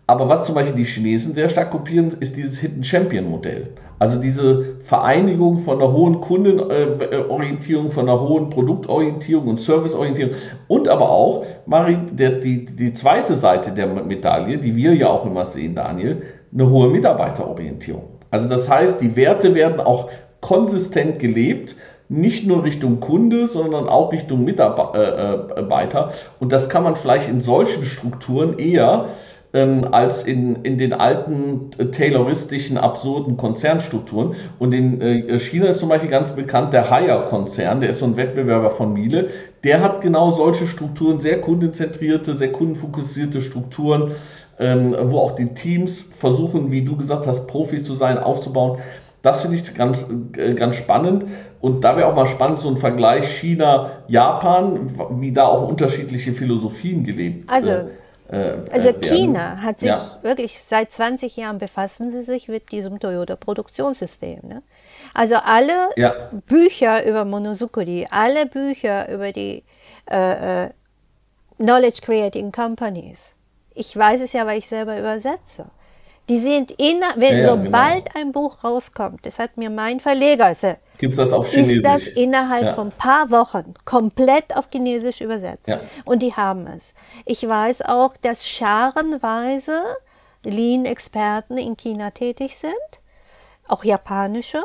Aber was zum Beispiel die Chinesen sehr stark kopieren, ist dieses Hidden Champion Modell. Also diese Vereinigung von einer hohen Kundenorientierung, von einer hohen Produktorientierung und Serviceorientierung und aber auch, Marie, der, die, die zweite Seite der Medaille, die wir ja auch immer sehen, Daniel, eine hohe Mitarbeiterorientierung. Also das heißt, die Werte werden auch konsistent gelebt, nicht nur Richtung Kunde, sondern auch Richtung Mitarbeiter. Und das kann man vielleicht in solchen Strukturen eher ähm, als in, in den alten äh, tayloristischen, absurden Konzernstrukturen. Und in äh, China ist zum Beispiel ganz bekannt der Haier-Konzern, der ist so ein Wettbewerber von Miele. Der hat genau solche Strukturen, sehr kundenzentrierte, sehr kundenfokussierte Strukturen, ähm, wo auch die Teams versuchen, wie du gesagt hast, Profis zu sein, aufzubauen. Das finde ich ganz, äh, ganz spannend. Und da wäre auch mal spannend, so ein Vergleich China-Japan, wie da auch unterschiedliche Philosophien gelebt also, äh, äh, also China hat sich ja. wirklich seit 20 Jahren befassen sie sich mit diesem Toyota Produktionssystem. Ne? Also alle ja. Bücher über Monosukuri, alle Bücher über die äh, äh, Knowledge Creating Companies. Ich weiß es ja, weil ich selber übersetze. Die sind inner, wenn ja, sobald genau. ein Buch rauskommt, das hat mir mein Verleger, also Gibt's das auf Chinesisch? Ist das innerhalb ja. von ein paar Wochen komplett auf Chinesisch übersetzt. Ja. Und die haben es. Ich weiß auch, dass scharenweise Lean-Experten in China tätig sind, auch japanische.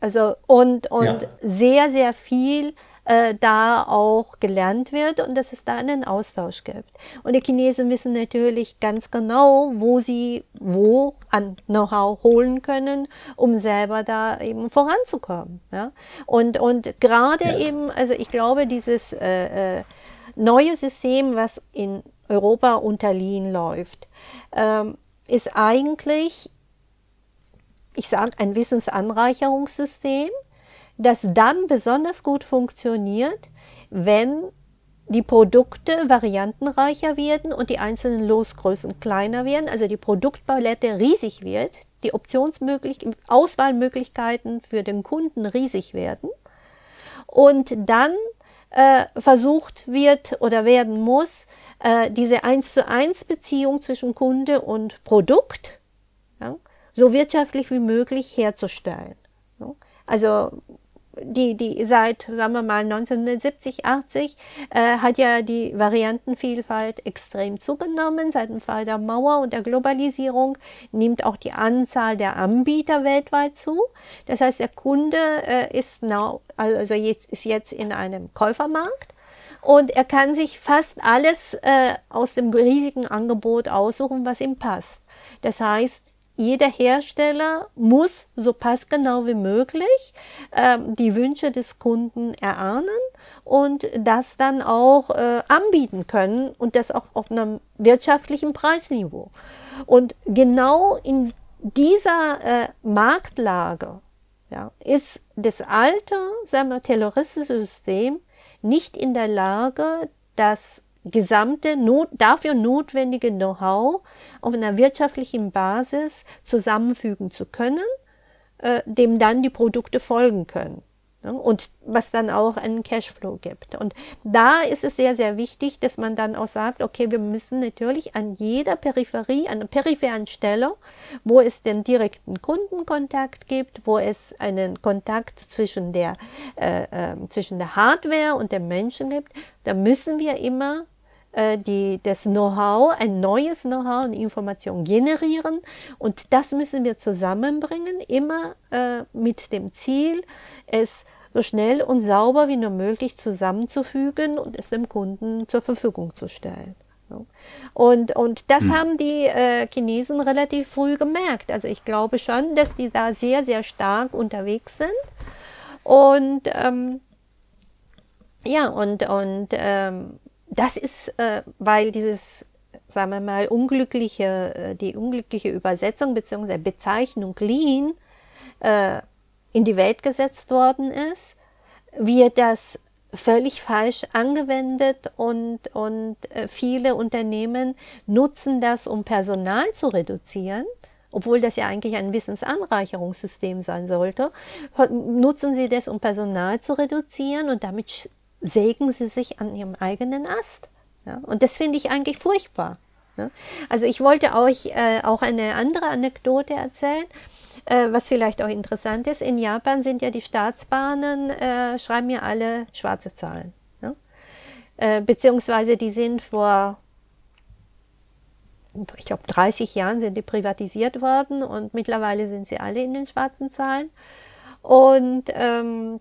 Also und, und ja. sehr, sehr viel äh, da auch gelernt wird und dass es da einen Austausch gibt. Und die Chinesen wissen natürlich ganz genau, wo sie wo an Know-how holen können, um selber da eben voranzukommen. Ja? Und, und gerade ja. eben, also ich glaube, dieses äh, äh, neue System, was in Europa unter Lean läuft, ähm, ist eigentlich, ich sage, ein Wissensanreicherungssystem, das dann besonders gut funktioniert, wenn die Produkte variantenreicher werden und die einzelnen Losgrößen kleiner werden, also die Produktpalette riesig wird, die Optionsmöglichkeiten, Auswahlmöglichkeiten für den Kunden riesig werden. Und dann äh, versucht wird oder werden muss, äh, diese eins zu eins Beziehung zwischen Kunde und Produkt ja, so wirtschaftlich wie möglich herzustellen. Also die, die seit, sagen wir mal, 1970, 80 äh, hat ja die Variantenvielfalt extrem zugenommen. Seit dem Fall der Mauer und der Globalisierung nimmt auch die Anzahl der Anbieter weltweit zu. Das heißt, der Kunde äh, ist, now, also jetzt, ist jetzt in einem Käufermarkt und er kann sich fast alles äh, aus dem riesigen Angebot aussuchen, was ihm passt. Das heißt, jeder Hersteller muss so passgenau wie möglich äh, die Wünsche des Kunden erahnen und das dann auch äh, anbieten können und das auch auf einem wirtschaftlichen Preisniveau. Und genau in dieser äh, Marktlage ja, ist das alte sagen wir, terroristische System nicht in der Lage, das gesamte not, dafür notwendige Know-how auf einer wirtschaftlichen Basis zusammenfügen zu können, äh, dem dann die Produkte folgen können. Ne? Und was dann auch einen Cashflow gibt. Und da ist es sehr, sehr wichtig, dass man dann auch sagt, okay, wir müssen natürlich an jeder Peripherie, an der peripheren Stelle, wo es den direkten Kundenkontakt gibt, wo es einen Kontakt zwischen der, äh, äh, zwischen der Hardware und dem Menschen gibt, da müssen wir immer die, das Know-how, ein neues Know-how und Information generieren. Und das müssen wir zusammenbringen, immer äh, mit dem Ziel, es so schnell und sauber wie nur möglich zusammenzufügen und es dem Kunden zur Verfügung zu stellen. Und, und das hm. haben die äh, Chinesen relativ früh gemerkt. Also ich glaube schon, dass die da sehr, sehr stark unterwegs sind. Und ähm, ja, und, und ähm, das ist, äh, weil dieses, sagen wir mal, unglückliche, äh, die unglückliche Übersetzung bzw. Bezeichnung Lean äh, in die Welt gesetzt worden ist, wird das völlig falsch angewendet und, und äh, viele Unternehmen nutzen das, um Personal zu reduzieren, obwohl das ja eigentlich ein Wissensanreicherungssystem sein sollte, nutzen sie das, um Personal zu reduzieren und damit sägen sie sich an ihrem eigenen Ast. Ja? Und das finde ich eigentlich furchtbar. Ja? Also ich wollte euch äh, auch eine andere Anekdote erzählen, äh, was vielleicht auch interessant ist. In Japan sind ja die Staatsbahnen, äh, schreiben ja alle schwarze Zahlen. Äh, beziehungsweise die sind vor ich glaube, 30 Jahren sind die privatisiert worden und mittlerweile sind sie alle in den schwarzen Zahlen. Und ähm,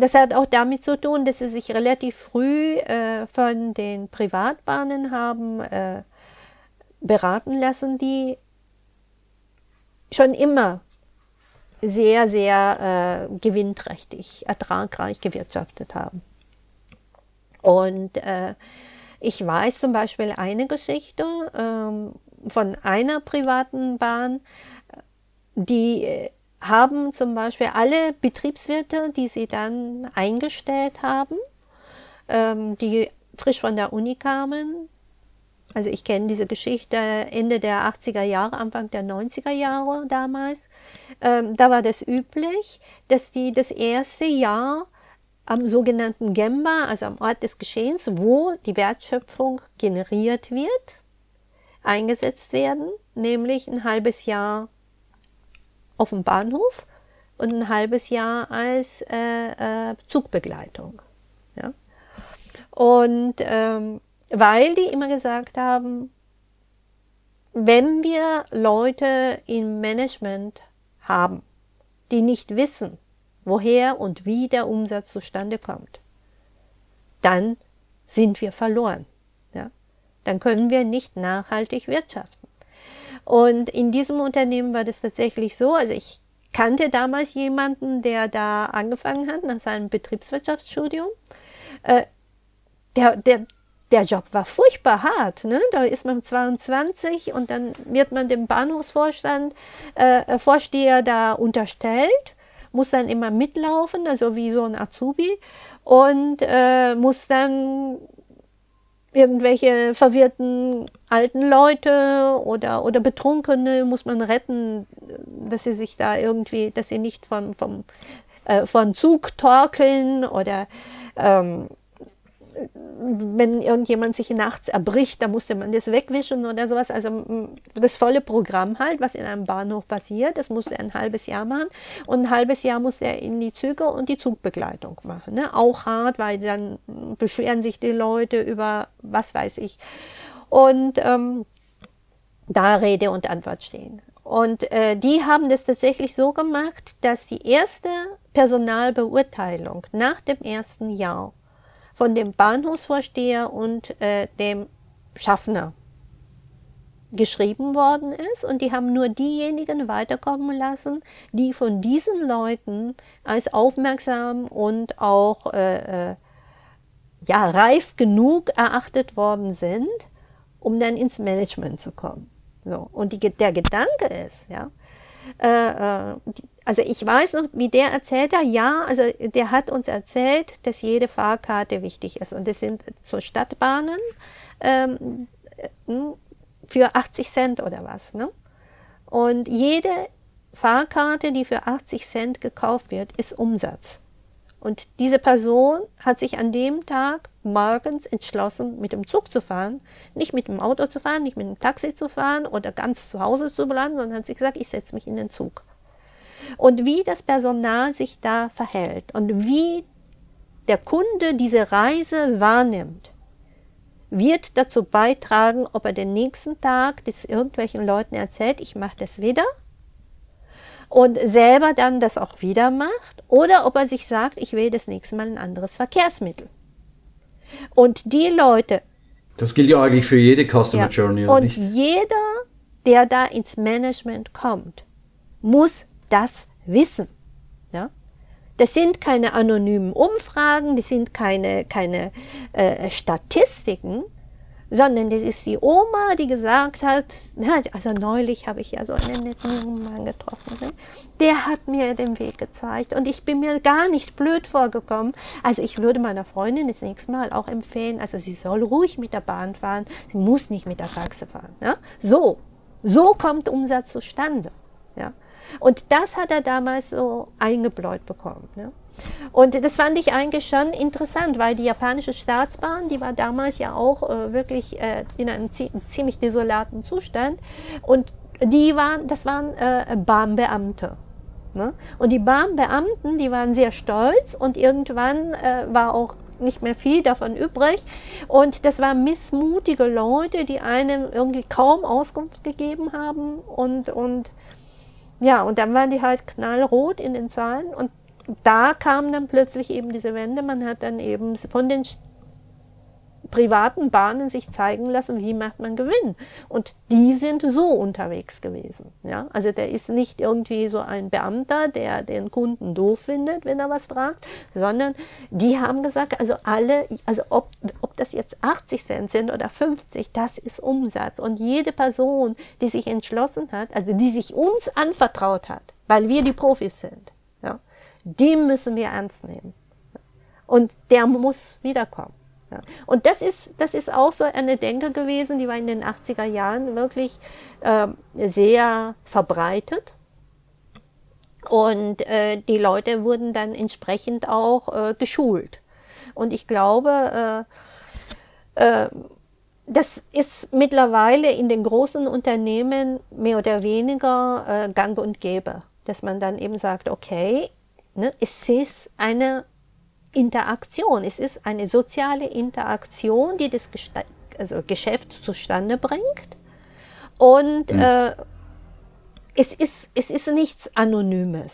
das hat auch damit zu tun, dass sie sich relativ früh äh, von den Privatbahnen haben äh, beraten lassen, die schon immer sehr, sehr äh, gewinnträchtig, ertragreich gewirtschaftet haben. Und äh, ich weiß zum Beispiel eine Geschichte ähm, von einer privaten Bahn, die äh, haben zum Beispiel alle Betriebswirte, die sie dann eingestellt haben, ähm, die frisch von der Uni kamen. Also ich kenne diese Geschichte Ende der 80er Jahre, Anfang der 90er Jahre damals. Ähm, da war das üblich, dass die das erste Jahr am sogenannten Gemba, also am Ort des Geschehens, wo die Wertschöpfung generiert wird, eingesetzt werden, nämlich ein halbes Jahr auf dem Bahnhof und ein halbes Jahr als äh, äh, Zugbegleitung. Ja? Und ähm, weil die immer gesagt haben, wenn wir Leute im Management haben, die nicht wissen, woher und wie der Umsatz zustande kommt, dann sind wir verloren. Ja? Dann können wir nicht nachhaltig wirtschaften. Und in diesem Unternehmen war das tatsächlich so. Also ich kannte damals jemanden, der da angefangen hat nach seinem Betriebswirtschaftsstudium. Äh, der, der, der Job war furchtbar hart. Ne? Da ist man 22 und dann wird man dem Bahnhofsvorstand, äh, Vorsteher da unterstellt, muss dann immer mitlaufen, also wie so ein Azubi und äh, muss dann irgendwelche verwirrten alten Leute oder, oder Betrunkene muss man retten, dass sie sich da irgendwie, dass sie nicht von, vom, äh, von Zug torkeln oder ähm, wenn irgendjemand sich nachts erbricht, da musste man das wegwischen oder sowas. Also das volle Programm halt, was in einem Bahnhof passiert, das musste er ein halbes Jahr machen. Und ein halbes Jahr musste er in die Züge und die Zugbegleitung machen. Ne? Auch hart, weil dann beschweren sich die Leute über was weiß ich. Und ähm, da Rede und Antwort stehen. Und äh, die haben das tatsächlich so gemacht, dass die erste Personalbeurteilung nach dem ersten Jahr von dem Bahnhofsvorsteher und äh, dem Schaffner geschrieben worden ist und die haben nur diejenigen weiterkommen lassen, die von diesen Leuten als aufmerksam und auch äh, äh, ja, reif genug erachtet worden sind, um dann ins Management zu kommen. So. Und die, der Gedanke ist, ja, äh, äh also ich weiß noch, wie der erzählt hat, ja, also der hat uns erzählt, dass jede Fahrkarte wichtig ist. Und das sind so Stadtbahnen ähm, für 80 Cent oder was. Ne? Und jede Fahrkarte, die für 80 Cent gekauft wird, ist Umsatz. Und diese Person hat sich an dem Tag morgens entschlossen, mit dem Zug zu fahren, nicht mit dem Auto zu fahren, nicht mit dem Taxi zu fahren oder ganz zu Hause zu bleiben, sondern hat sich gesagt, ich setze mich in den Zug und wie das Personal sich da verhält und wie der Kunde diese Reise wahrnimmt, wird dazu beitragen, ob er den nächsten Tag das irgendwelchen Leuten erzählt, ich mache das wieder und selber dann das auch wieder macht oder ob er sich sagt, ich will das nächste Mal ein anderes Verkehrsmittel. Und die Leute. Das gilt ja eigentlich für jede Customer ja, Journey. Oder und nicht? jeder, der da ins Management kommt, muss das wissen. Ja? Das sind keine anonymen Umfragen, das sind keine, keine äh, Statistiken, sondern das ist die Oma, die gesagt hat, na, also neulich habe ich ja so einen netten jungen Mann getroffen, ne? der hat mir den Weg gezeigt und ich bin mir gar nicht blöd vorgekommen. Also ich würde meiner Freundin das nächste Mal auch empfehlen, also sie soll ruhig mit der Bahn fahren, sie muss nicht mit der Taxe fahren. Ja? So, so kommt Umsatz zustande. Und das hat er damals so eingebläut bekommen. Ne? Und das fand ich eigentlich schon interessant, weil die japanische Staatsbahn, die war damals ja auch äh, wirklich äh, in einem ziemlich desolaten Zustand. Und die waren, das waren äh, Bahnbeamte. Ne? Und die Bahnbeamten, die waren sehr stolz und irgendwann äh, war auch nicht mehr viel davon übrig. Und das waren missmutige Leute, die einem irgendwie kaum Auskunft gegeben haben und, und ja, und dann waren die halt knallrot in den Zahlen und da kam dann plötzlich eben diese Wende. Man hat dann eben von den privaten Bahnen sich zeigen lassen, wie macht man Gewinn. Und die sind so unterwegs gewesen. Ja? Also der ist nicht irgendwie so ein Beamter, der den Kunden doof findet, wenn er was fragt, sondern die haben gesagt, also alle, also ob, ob das jetzt 80 Cent sind oder 50, das ist Umsatz. Und jede Person, die sich entschlossen hat, also die sich uns anvertraut hat, weil wir die Profis sind, ja, die müssen wir ernst nehmen. Und der muss wiederkommen. Ja. Und das ist, das ist auch so eine Denke gewesen, die war in den 80er Jahren wirklich äh, sehr verbreitet. Und äh, die Leute wurden dann entsprechend auch äh, geschult. Und ich glaube, äh, äh, das ist mittlerweile in den großen Unternehmen mehr oder weniger äh, gang und gäbe, dass man dann eben sagt, okay, ne, es ist eine Interaktion. Es ist eine soziale Interaktion, die das Gesta also Geschäft zustande bringt. Und mhm. äh, es, ist, es ist nichts Anonymes.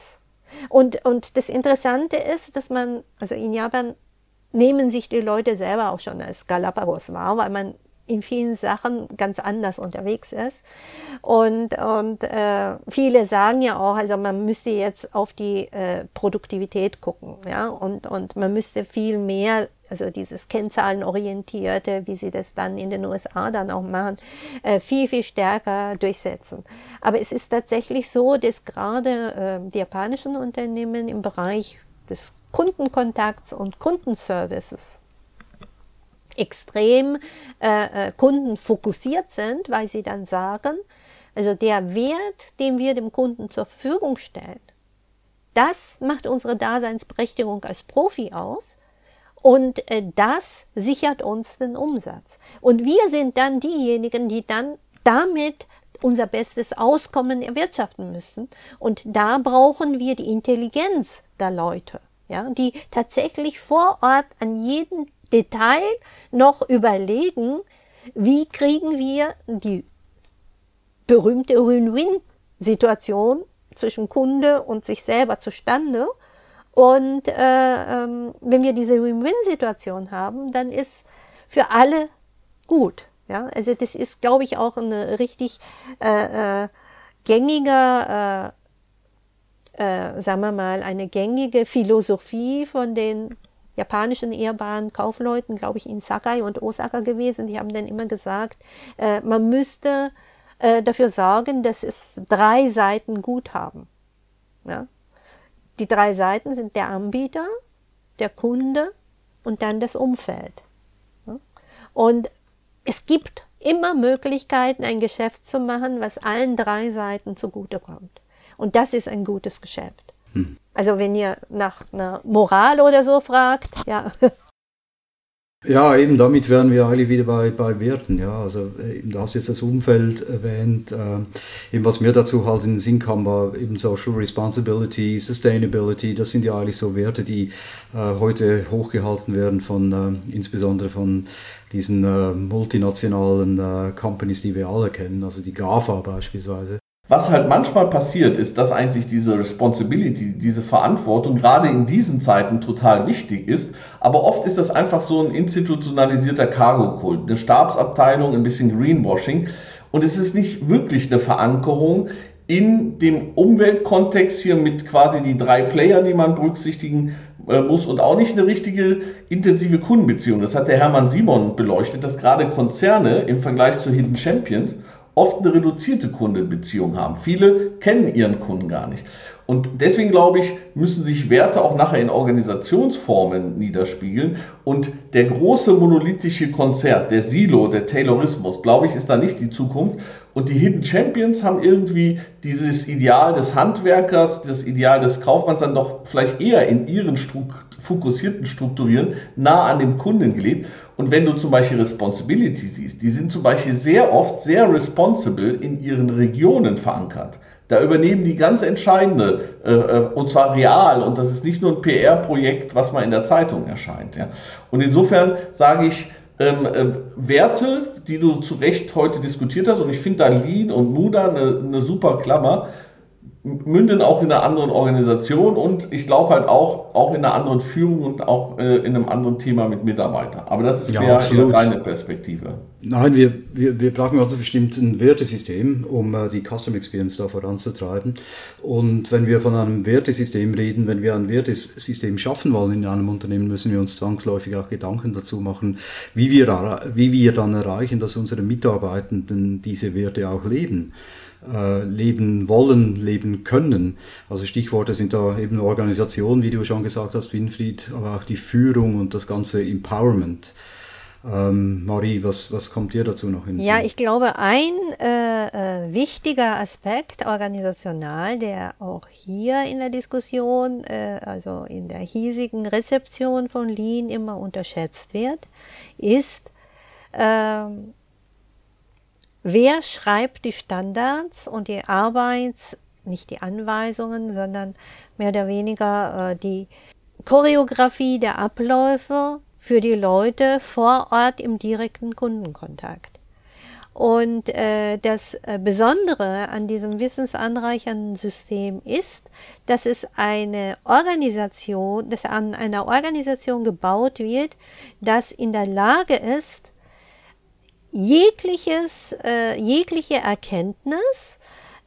Und, und das Interessante ist, dass man, also in Japan nehmen sich die Leute selber auch schon als Galapagos wahr, weil man in vielen Sachen ganz anders unterwegs ist. Und, und äh, viele sagen ja auch, also man müsste jetzt auf die äh, Produktivität gucken, ja, und, und man müsste viel mehr, also dieses Kennzahlenorientierte, wie sie das dann in den USA dann auch machen, äh, viel, viel stärker durchsetzen. Aber es ist tatsächlich so, dass gerade äh, die japanischen Unternehmen im Bereich des Kundenkontakts und Kundenservices extrem äh, äh, kundenfokussiert sind, weil sie dann sagen, also der Wert, den wir dem Kunden zur Verfügung stellen, das macht unsere Daseinsberechtigung als Profi aus und äh, das sichert uns den Umsatz. Und wir sind dann diejenigen, die dann damit unser bestes Auskommen erwirtschaften müssen. Und da brauchen wir die Intelligenz der Leute, ja, die tatsächlich vor Ort an jedem Detail noch überlegen, wie kriegen wir die berühmte Win-Win-Situation zwischen Kunde und sich selber zustande. Und äh, ähm, wenn wir diese Win-Win-Situation haben, dann ist für alle gut. Ja, also das ist, glaube ich, auch eine richtig äh, äh, gängige, äh, äh, sagen wir mal, eine gängige Philosophie von den japanischen ehrbaren Kaufleuten, glaube ich, in Sakai und Osaka gewesen. Die haben dann immer gesagt, äh, man müsste äh, dafür sorgen, dass es drei Seiten gut haben. Ja? Die drei Seiten sind der Anbieter, der Kunde und dann das Umfeld. Ja? Und es gibt immer Möglichkeiten, ein Geschäft zu machen, was allen drei Seiten zugutekommt. Und das ist ein gutes Geschäft. Hm. Also wenn ihr nach einer Moral oder so fragt, ja. Ja, eben damit wären wir eigentlich wieder bei, bei Werten. Ja, also äh, eben, du hast jetzt das Umfeld erwähnt. Äh, eben was mir dazu halt in den Sinn kam, war eben Social Responsibility, Sustainability. Das sind ja eigentlich so Werte, die äh, heute hochgehalten werden von äh, insbesondere von diesen äh, multinationalen äh, Companies, die wir alle kennen, also die GAFA beispielsweise. Was halt manchmal passiert, ist, dass eigentlich diese Responsibility, diese Verantwortung gerade in diesen Zeiten total wichtig ist. Aber oft ist das einfach so ein institutionalisierter Cargo-Kult, eine Stabsabteilung, ein bisschen Greenwashing. Und es ist nicht wirklich eine Verankerung in dem Umweltkontext hier mit quasi die drei Player, die man berücksichtigen äh, muss und auch nicht eine richtige intensive Kundenbeziehung. Das hat der Hermann Simon beleuchtet, dass gerade Konzerne im Vergleich zu Hidden Champions oft eine reduzierte Kundenbeziehung haben. Viele kennen ihren Kunden gar nicht. Und deswegen glaube ich, müssen sich Werte auch nachher in Organisationsformen niederspiegeln. Und der große monolithische Konzert, der Silo, der Taylorismus, glaube ich, ist da nicht die Zukunft. Und die Hidden Champions haben irgendwie dieses Ideal des Handwerkers, das Ideal des Kaufmanns dann doch vielleicht eher in ihren Strukturen fokussierten Strukturieren nah an dem Kunden gelebt. Und wenn du zum Beispiel Responsibility siehst, die sind zum Beispiel sehr oft sehr responsible in ihren Regionen verankert. Da übernehmen die ganz entscheidende, äh, äh und zwar real, und das ist nicht nur ein PR-Projekt, was mal in der Zeitung erscheint. Ja. Und insofern sage ich, ähm, äh, Werte, die du zu Recht heute diskutiert hast, und ich finde da Lean und Muda eine, eine super Klammer, münden auch in einer anderen Organisation und ich glaube halt auch, auch in einer anderen Führung und auch äh, in einem anderen Thema mit Mitarbeitern. Aber das ist ja, deine Perspektive. Nein, wir, wir, wir brauchen ganz bestimmt ein Wertesystem, um äh, die Custom Experience da voranzutreiben. Und wenn wir von einem Wertesystem reden, wenn wir ein Wertesystem schaffen wollen in einem Unternehmen, müssen wir uns zwangsläufig auch Gedanken dazu machen, wie wir, wie wir dann erreichen, dass unsere Mitarbeitenden diese Werte auch leben äh, leben wollen, leben können. Also Stichworte sind da eben Organisation, wie du schon gesagt hast, Winfried, aber auch die Führung und das ganze Empowerment. Ähm, Marie, was, was kommt dir dazu noch hin? Ja, ich glaube, ein äh, äh, wichtiger Aspekt organisational, der auch hier in der Diskussion, äh, also in der hiesigen Rezeption von Lean immer unterschätzt wird, ist, ähm, Wer schreibt die Standards und die Arbeits, nicht die Anweisungen, sondern mehr oder weniger äh, die Choreografie der Abläufe für die Leute vor Ort im direkten Kundenkontakt. Und äh, das äh, Besondere an diesem wissensanreichernden System ist, dass es eine Organisation, dass an einer Organisation gebaut wird, das in der Lage ist, jegliches, äh, jegliche Erkenntnis,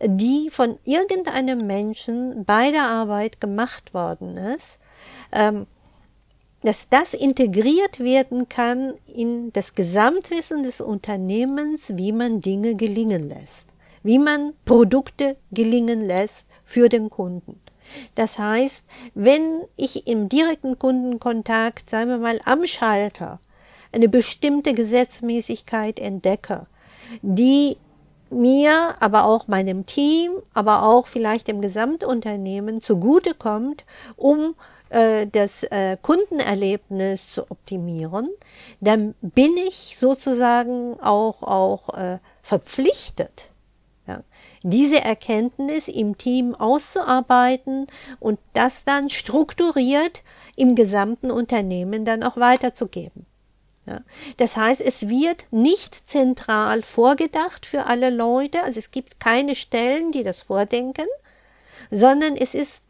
die von irgendeinem Menschen bei der Arbeit gemacht worden ist, ähm, dass das integriert werden kann in das Gesamtwissen des Unternehmens, wie man Dinge gelingen lässt, wie man Produkte gelingen lässt für den Kunden. Das heißt, wenn ich im direkten Kundenkontakt, sagen wir mal, am Schalter eine bestimmte Gesetzmäßigkeit entdecke, die mir, aber auch meinem Team, aber auch vielleicht dem Gesamtunternehmen zugutekommt, um äh, das äh, Kundenerlebnis zu optimieren, dann bin ich sozusagen auch, auch äh, verpflichtet, ja, diese Erkenntnis im Team auszuarbeiten und das dann strukturiert im gesamten Unternehmen dann auch weiterzugeben. Ja. Das heißt, es wird nicht zentral vorgedacht für alle Leute, also es gibt keine Stellen, die das vordenken, sondern es ist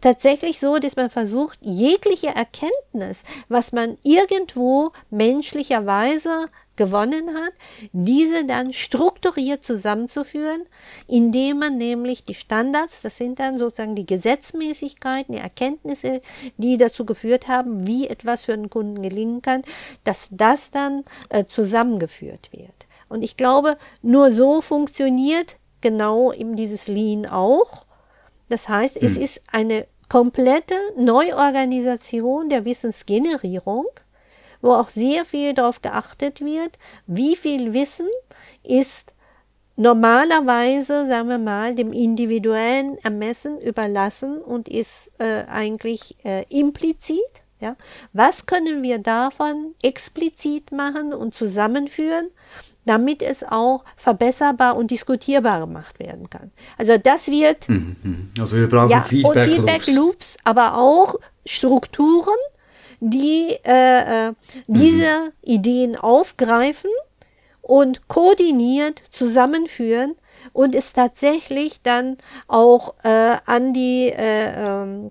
tatsächlich so, dass man versucht, jegliche Erkenntnis, was man irgendwo menschlicherweise gewonnen hat, diese dann strukturiert zusammenzuführen, indem man nämlich die Standards, das sind dann sozusagen die Gesetzmäßigkeiten, die Erkenntnisse, die dazu geführt haben, wie etwas für einen Kunden gelingen kann, dass das dann äh, zusammengeführt wird. Und ich glaube, nur so funktioniert genau eben dieses Lean auch. Das heißt, hm. es ist eine komplette Neuorganisation der Wissensgenerierung wo auch sehr viel darauf geachtet wird, wie viel Wissen ist normalerweise, sagen wir mal, dem individuellen Ermessen überlassen und ist äh, eigentlich äh, implizit. Ja? Was können wir davon explizit machen und zusammenführen, damit es auch verbesserbar und diskutierbar gemacht werden kann? Also das wird. Mhm, mhm. Also wir brauchen ja, Feedback, Feedback Loops, aber auch Strukturen, die äh, äh, diese mhm. Ideen aufgreifen und koordiniert zusammenführen und es tatsächlich dann auch äh, an die äh, ähm,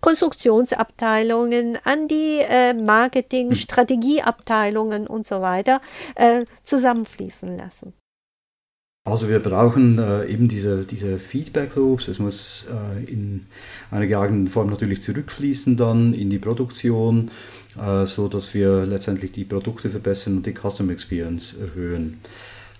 Konstruktionsabteilungen, an die äh, Marketing, mhm. Strategieabteilungen und so weiter äh, zusammenfließen lassen. Also wir brauchen äh, eben diese, diese Feedback Loops. Es muss äh, in einer geeigneten Form natürlich zurückfließen dann in die Produktion, äh, so dass wir letztendlich die Produkte verbessern und die Customer Experience erhöhen.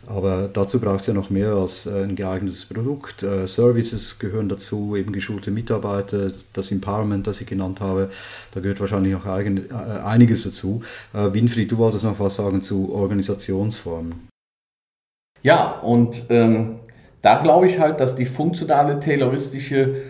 Aber dazu braucht es ja noch mehr als äh, ein geeignetes Produkt. Äh, Services gehören dazu, eben geschulte Mitarbeiter, das Empowerment, das ich genannt habe, da gehört wahrscheinlich noch äh, einiges dazu. Winfried, du wolltest noch was sagen zu Organisationsformen. Ja, und ähm, da glaube ich halt, dass die funktionale tayloristische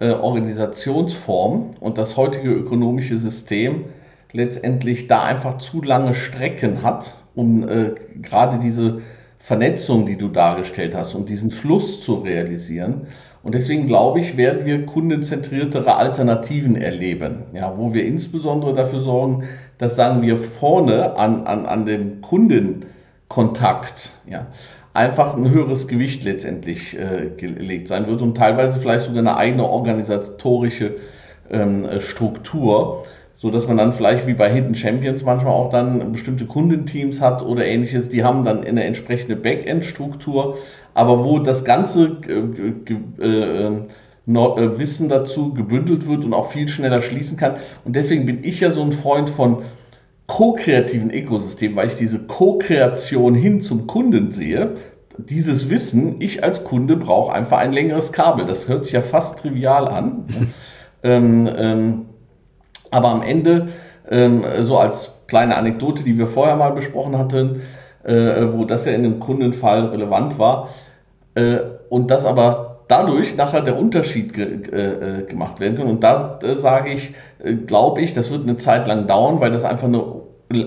äh, Organisationsform und das heutige ökonomische System letztendlich da einfach zu lange Strecken hat, um äh, gerade diese Vernetzung, die du dargestellt hast, und diesen Fluss zu realisieren. Und deswegen glaube ich, werden wir kundenzentriertere Alternativen erleben, ja, wo wir insbesondere dafür sorgen, dass, sagen wir, vorne an, an, an dem Kundenkontakt, ja, einfach ein höheres Gewicht letztendlich äh, gelegt sein wird und teilweise vielleicht sogar eine eigene organisatorische ähm, Struktur, so dass man dann vielleicht wie bei Hidden Champions manchmal auch dann bestimmte Kundenteams hat oder ähnliches, die haben dann eine entsprechende Backend-Struktur, aber wo das ganze äh, äh, äh, Wissen dazu gebündelt wird und auch viel schneller schließen kann. Und deswegen bin ich ja so ein Freund von ko-kreativen Ökosystem, weil ich diese Co-Kreation hin zum Kunden sehe. Dieses Wissen, ich als Kunde brauche einfach ein längeres Kabel. Das hört sich ja fast trivial an. ähm, ähm, aber am Ende, ähm, so als kleine Anekdote, die wir vorher mal besprochen hatten, äh, wo das ja in dem Kundenfall relevant war, äh, und das aber dadurch nachher der Unterschied ge äh, gemacht werden kann. Und da sage ich, äh, glaube ich, das wird eine Zeit lang dauern, weil das einfach eine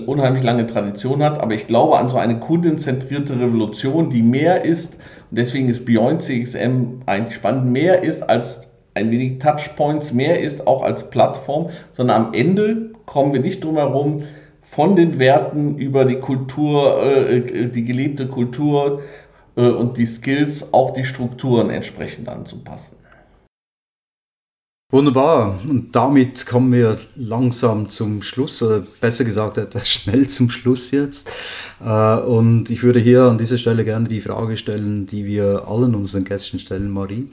unheimlich lange Tradition hat. Aber ich glaube an so eine kundenzentrierte Revolution, die mehr ist, und deswegen ist Beyond CXM eigentlich spannend, mehr ist als ein wenig Touchpoints, mehr ist auch als Plattform, sondern am Ende kommen wir nicht drum herum, von den Werten über die Kultur, äh, die gelebte Kultur äh, und die Skills auch die Strukturen entsprechend anzupassen. Wunderbar. Und damit kommen wir langsam zum Schluss, oder besser gesagt etwas schnell zum Schluss jetzt. Äh, und ich würde hier an dieser Stelle gerne die Frage stellen, die wir allen unseren Gästen stellen, Marie.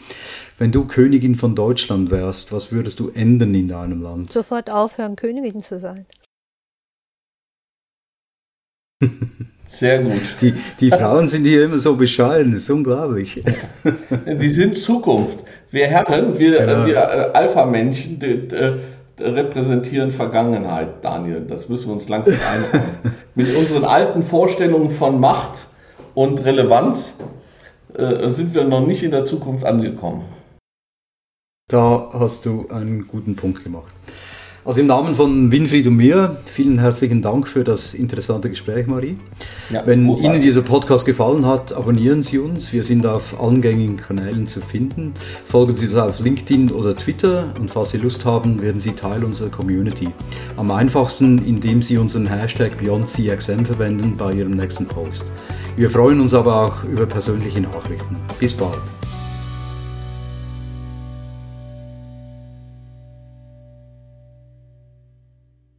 Wenn du Königin von Deutschland wärst, was würdest du ändern in deinem Land? Sofort aufhören, Königin zu sein. Sehr gut. Die, die Frauen sind hier immer so bescheiden, das ist unglaublich. Die sind Zukunft. Wir Herren, wir, genau. wir äh, Alpha-Männchen äh, repräsentieren Vergangenheit, Daniel. Das müssen wir uns langsam einräumen. Mit unseren alten Vorstellungen von Macht und Relevanz äh, sind wir noch nicht in der Zukunft angekommen. Da hast du einen guten Punkt gemacht. Also im Namen von Winfried und mir, vielen herzlichen Dank für das interessante Gespräch, Marie. Ja, Wenn großartig. Ihnen dieser Podcast gefallen hat, abonnieren Sie uns. Wir sind auf allen gängigen Kanälen zu finden. Folgen Sie uns auf LinkedIn oder Twitter und falls Sie Lust haben, werden Sie Teil unserer Community. Am einfachsten, indem Sie unseren Hashtag BeyondCXM verwenden bei Ihrem nächsten Post. Wir freuen uns aber auch über persönliche Nachrichten. Bis bald.